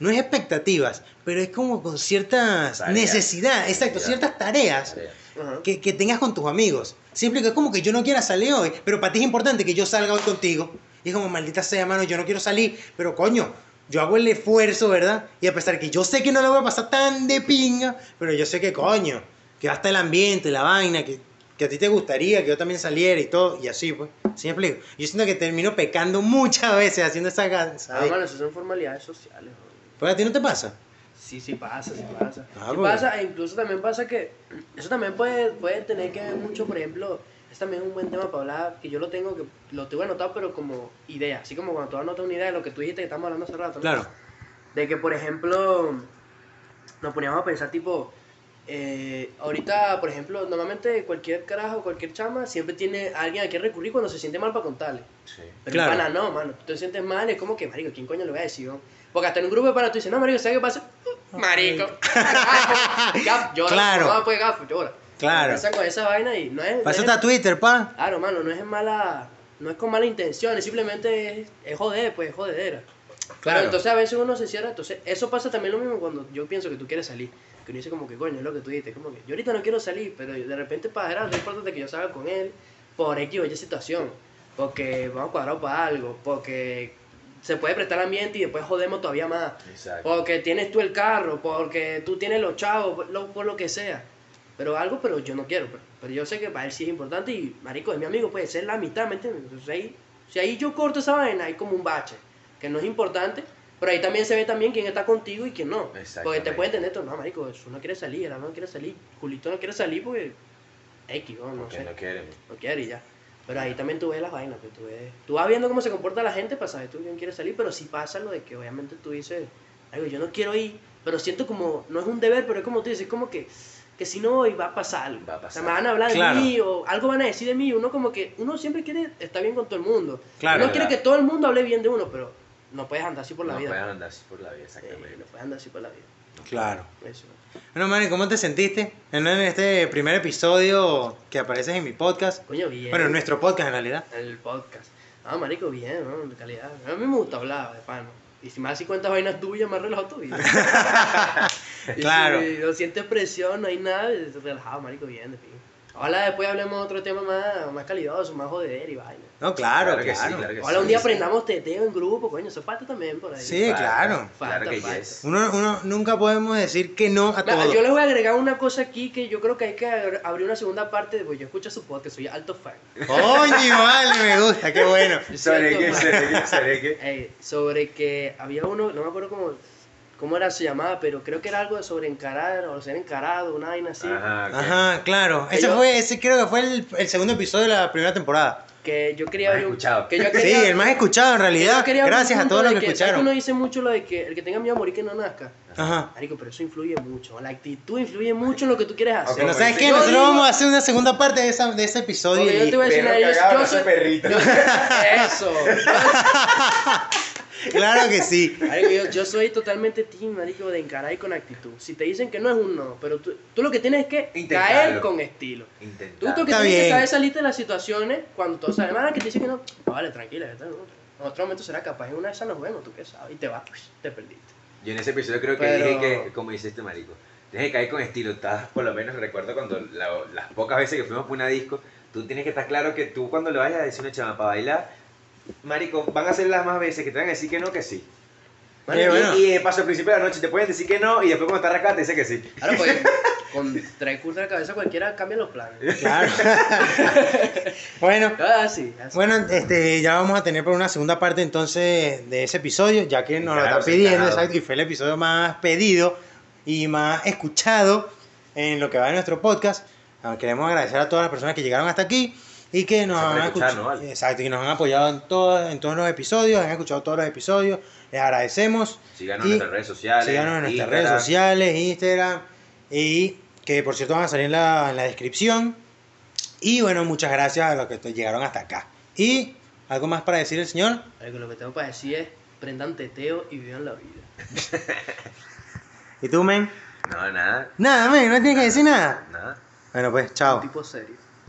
no es expectativas, pero es como con ciertas Tareas. necesidades, exacto, ciertas tareas Tarea. Que, que tengas con tus amigos. Siempre que es como que yo no quiera salir hoy, pero para ti es importante que yo salga hoy contigo. Y es como, maldita sea, mano, yo no quiero salir, pero coño, yo hago el esfuerzo, ¿verdad? Y a pesar que yo sé que no le voy a pasar tan de pinga, pero yo sé que coño, que hasta el ambiente, la vaina, que, que a ti te gustaría que yo también saliera y todo, y así, pues. ¿Sí me explico? Yo siento que termino pecando muchas veces haciendo esa Ah, cansa. mano, eso son formalidades sociales. bro. ¿Pero a ti no te pasa? Sí, sí pasa, sí pasa. Ah, Sí pasa, e incluso también pasa que eso también puede, puede tener que ver mucho, por ejemplo, es también un buen tema para hablar, que yo lo tengo, que lo tengo anotado, pero como idea, así como cuando tú anotas una idea de lo que tú dijiste que estamos hablando hace rato. ¿no? Claro. De que, por ejemplo, nos poníamos a pensar, tipo, eh, ahorita, por ejemplo, normalmente cualquier carajo, cualquier chama, siempre tiene a alguien a quien recurrir cuando se siente mal para contarle. Sí. Pero Claro. pana no, mano. Tú te sientes mal, es como que, marico, ¿quién coño le voy a decir? Porque hasta en un grupo de panas tú dices, no, marico, ¿sabes qué pasa? Marico. Gafo, llora. Claro. No, pues gafo, llora. Claro. Empiezan con esa vaina y no es... no Pásate es- a Twitter, pa. Claro, mano, no es en mala... No es con mala intención, es simplemente es, es joder, pues, es jodedera. Claro. Entonces a veces uno se cierra, entonces eso pasa también lo mismo cuando yo pienso que tú quieres salir. Que uno dice como que, coño, es lo que tú dices, como que yo ahorita no quiero salir, pero de repente para adelante es importante que yo salga con él por X o Y situación. Porque vamos a cuadrar para algo, porque se puede prestar el ambiente y después jodemos todavía más. Exacto. Porque tienes tú el carro, porque tú tienes los chavos, lo, por lo que sea. Pero algo, pero yo no quiero. Pero, pero yo sé que para él sí es importante y, marico, es mi amigo, puede ser la mitad, ¿me entiendes? Entonces ahí, si ahí yo corto esa vaina, hay como un bache, que no es importante. Pero ahí también se ve también quién está contigo y quién no. Porque te Exactamente. puede entender, tú, no, marico, eso no quiere salir, el no quiere salir, Julito no quiere salir porque X, no, no Porque sé, no queremos. no quiere y ya. Pero ahí también tú ves las vainas, pues tú ves, tú vas viendo cómo se comporta la gente para saber tú quién quiere salir, pero sí pasa lo de que obviamente tú dices, algo, yo no quiero ir, pero siento como, no es un deber, pero es como tú dices, es como que, que si no va a pasar algo. Va a O sea, pasar. me van a hablar Claro. de mí o algo van a decir de mí, uno como que, uno siempre quiere estar bien con todo el mundo. Claro. uno quiere que todo el mundo hable bien de uno, pero no puedes andar así por la no vida. pueden andar así por la vida, Eh, exactamente. no puedes andar así por la vida. Claro. Eso. Bueno, Manny, ¿cómo te sentiste en este primer episodio que apareces en mi podcast? Coño, bien. Bueno, en nuestro podcast en realidad. el podcast. Ah, marico, bien, ¿no? De calidad. A mí me gusta hablar, de pano. Y si más si cuentas vainas tuyas, más relajado tu vida. Y Claro. Si no sientes presión, no hay nada, relajado, marico, bien, de fin. Ojalá después hablemos de otro tema más, más calidoso, más joder y vaina. No, claro, Claro que sí, claro. que sí, un día sí. aprendamos teteo en grupo, coño, eso falta también por ahí. Sí, claro. Falta, Claro que falta. yes. Uno, uno nunca podemos decir que no a todo. yo les voy a agregar una cosa aquí que yo creo que hay que abrir una segunda parte, pues yo escucho su podcast, soy alto fan. Coño, vale, me gusta, qué bueno. ¿Sobre qué? Cierto, ¿Sobre qué? ¿Sobre qué? Ey, sobre que había uno, no me acuerdo cómo, cómo era se llamaba, pero creo que era algo de sobre encarar o ser encarado, una vaina así. Ajá, ok. Ajro, claro. Ese fue, ese creo que fue el, el segundo episodio de la primera temporada. Que yo quería un- escuchado. Que yo Sí, quería- el más escuchado en que realidad. yo Gracias a todos los que ¿sabes uno dice mucho lo de que el que tenga miedo a morir que no nazca. Ajá. Marico, pero eso influye mucho. La actitud influye mucho en lo que tú quieres hacer. Pero como ¿sabes qué? Yo Nosotros digo- vamos a hacer una segunda parte de, esa, de ese episodio. Yo y- te voy a decir yo, yo no soy... soy perrito. Eso. Claro que sí. Marico, yo, yo soy totalmente team, marico, de encarar y con actitud. Si te dicen que no es un no, pero tú, tú lo que tienes es que Intentarlo. caer con estilo. Tú Intentar. lo que Está tienes que bien. saber salirte de las situaciones cuando todos saben, hermana, que te dicen que no, ah, vale, tranquila, que no. en otro momento será capaz, en una de esas nos vemos, tú qué sabes, y te vas, pues, te perdiste. Yo en ese episodio creo que Pero- dije que, como dice este marico, tienes que caer con estilo. Estás, por lo menos recuerdo cuando la- las pocas veces que fuimos por una disco, tú tienes que estar claro que tú cuando le vayas a decir una chama para bailar, marico, van a ser las más veces que te van a decir que no, que sí. Qué y, bueno. y de paso al principio de la noche te pueden decir que no y después cuando estás acá te dice que sí. Ahora, pues, con tres cursos de cabeza cualquiera cambia los planes. Claro. bueno, Ah, sí, así. bueno, este, ya vamos a tener por una segunda parte entonces de ese episodio, ya que nos lo Claro, están sí, pidiendo, claro. exacto, y fue el episodio más pedido y más escuchado en lo que va de nuestro podcast. Ah, Queremos agradecer a todas las personas que llegaron hasta aquí y que nos han escuchado, vale. exacto, y nos han apoyado en todos, en todos los episodios, han escuchado todos los episodios, les agradecemos. Síganos Y en nuestras redes sociales. Síganos en nuestras Instagram. redes sociales, Instagram, y que por cierto van a salir en la, en la descripción. Y bueno, muchas gracias a los que llegaron hasta acá. Y algo más para decir el señor. Lo que tengo para decir es, prendan teteo y vivan la vida. ¿Y tú, men? No, nada, Nada, men, no tienes que decir nada. nada. Bueno, pues, Un chao. tipo serio.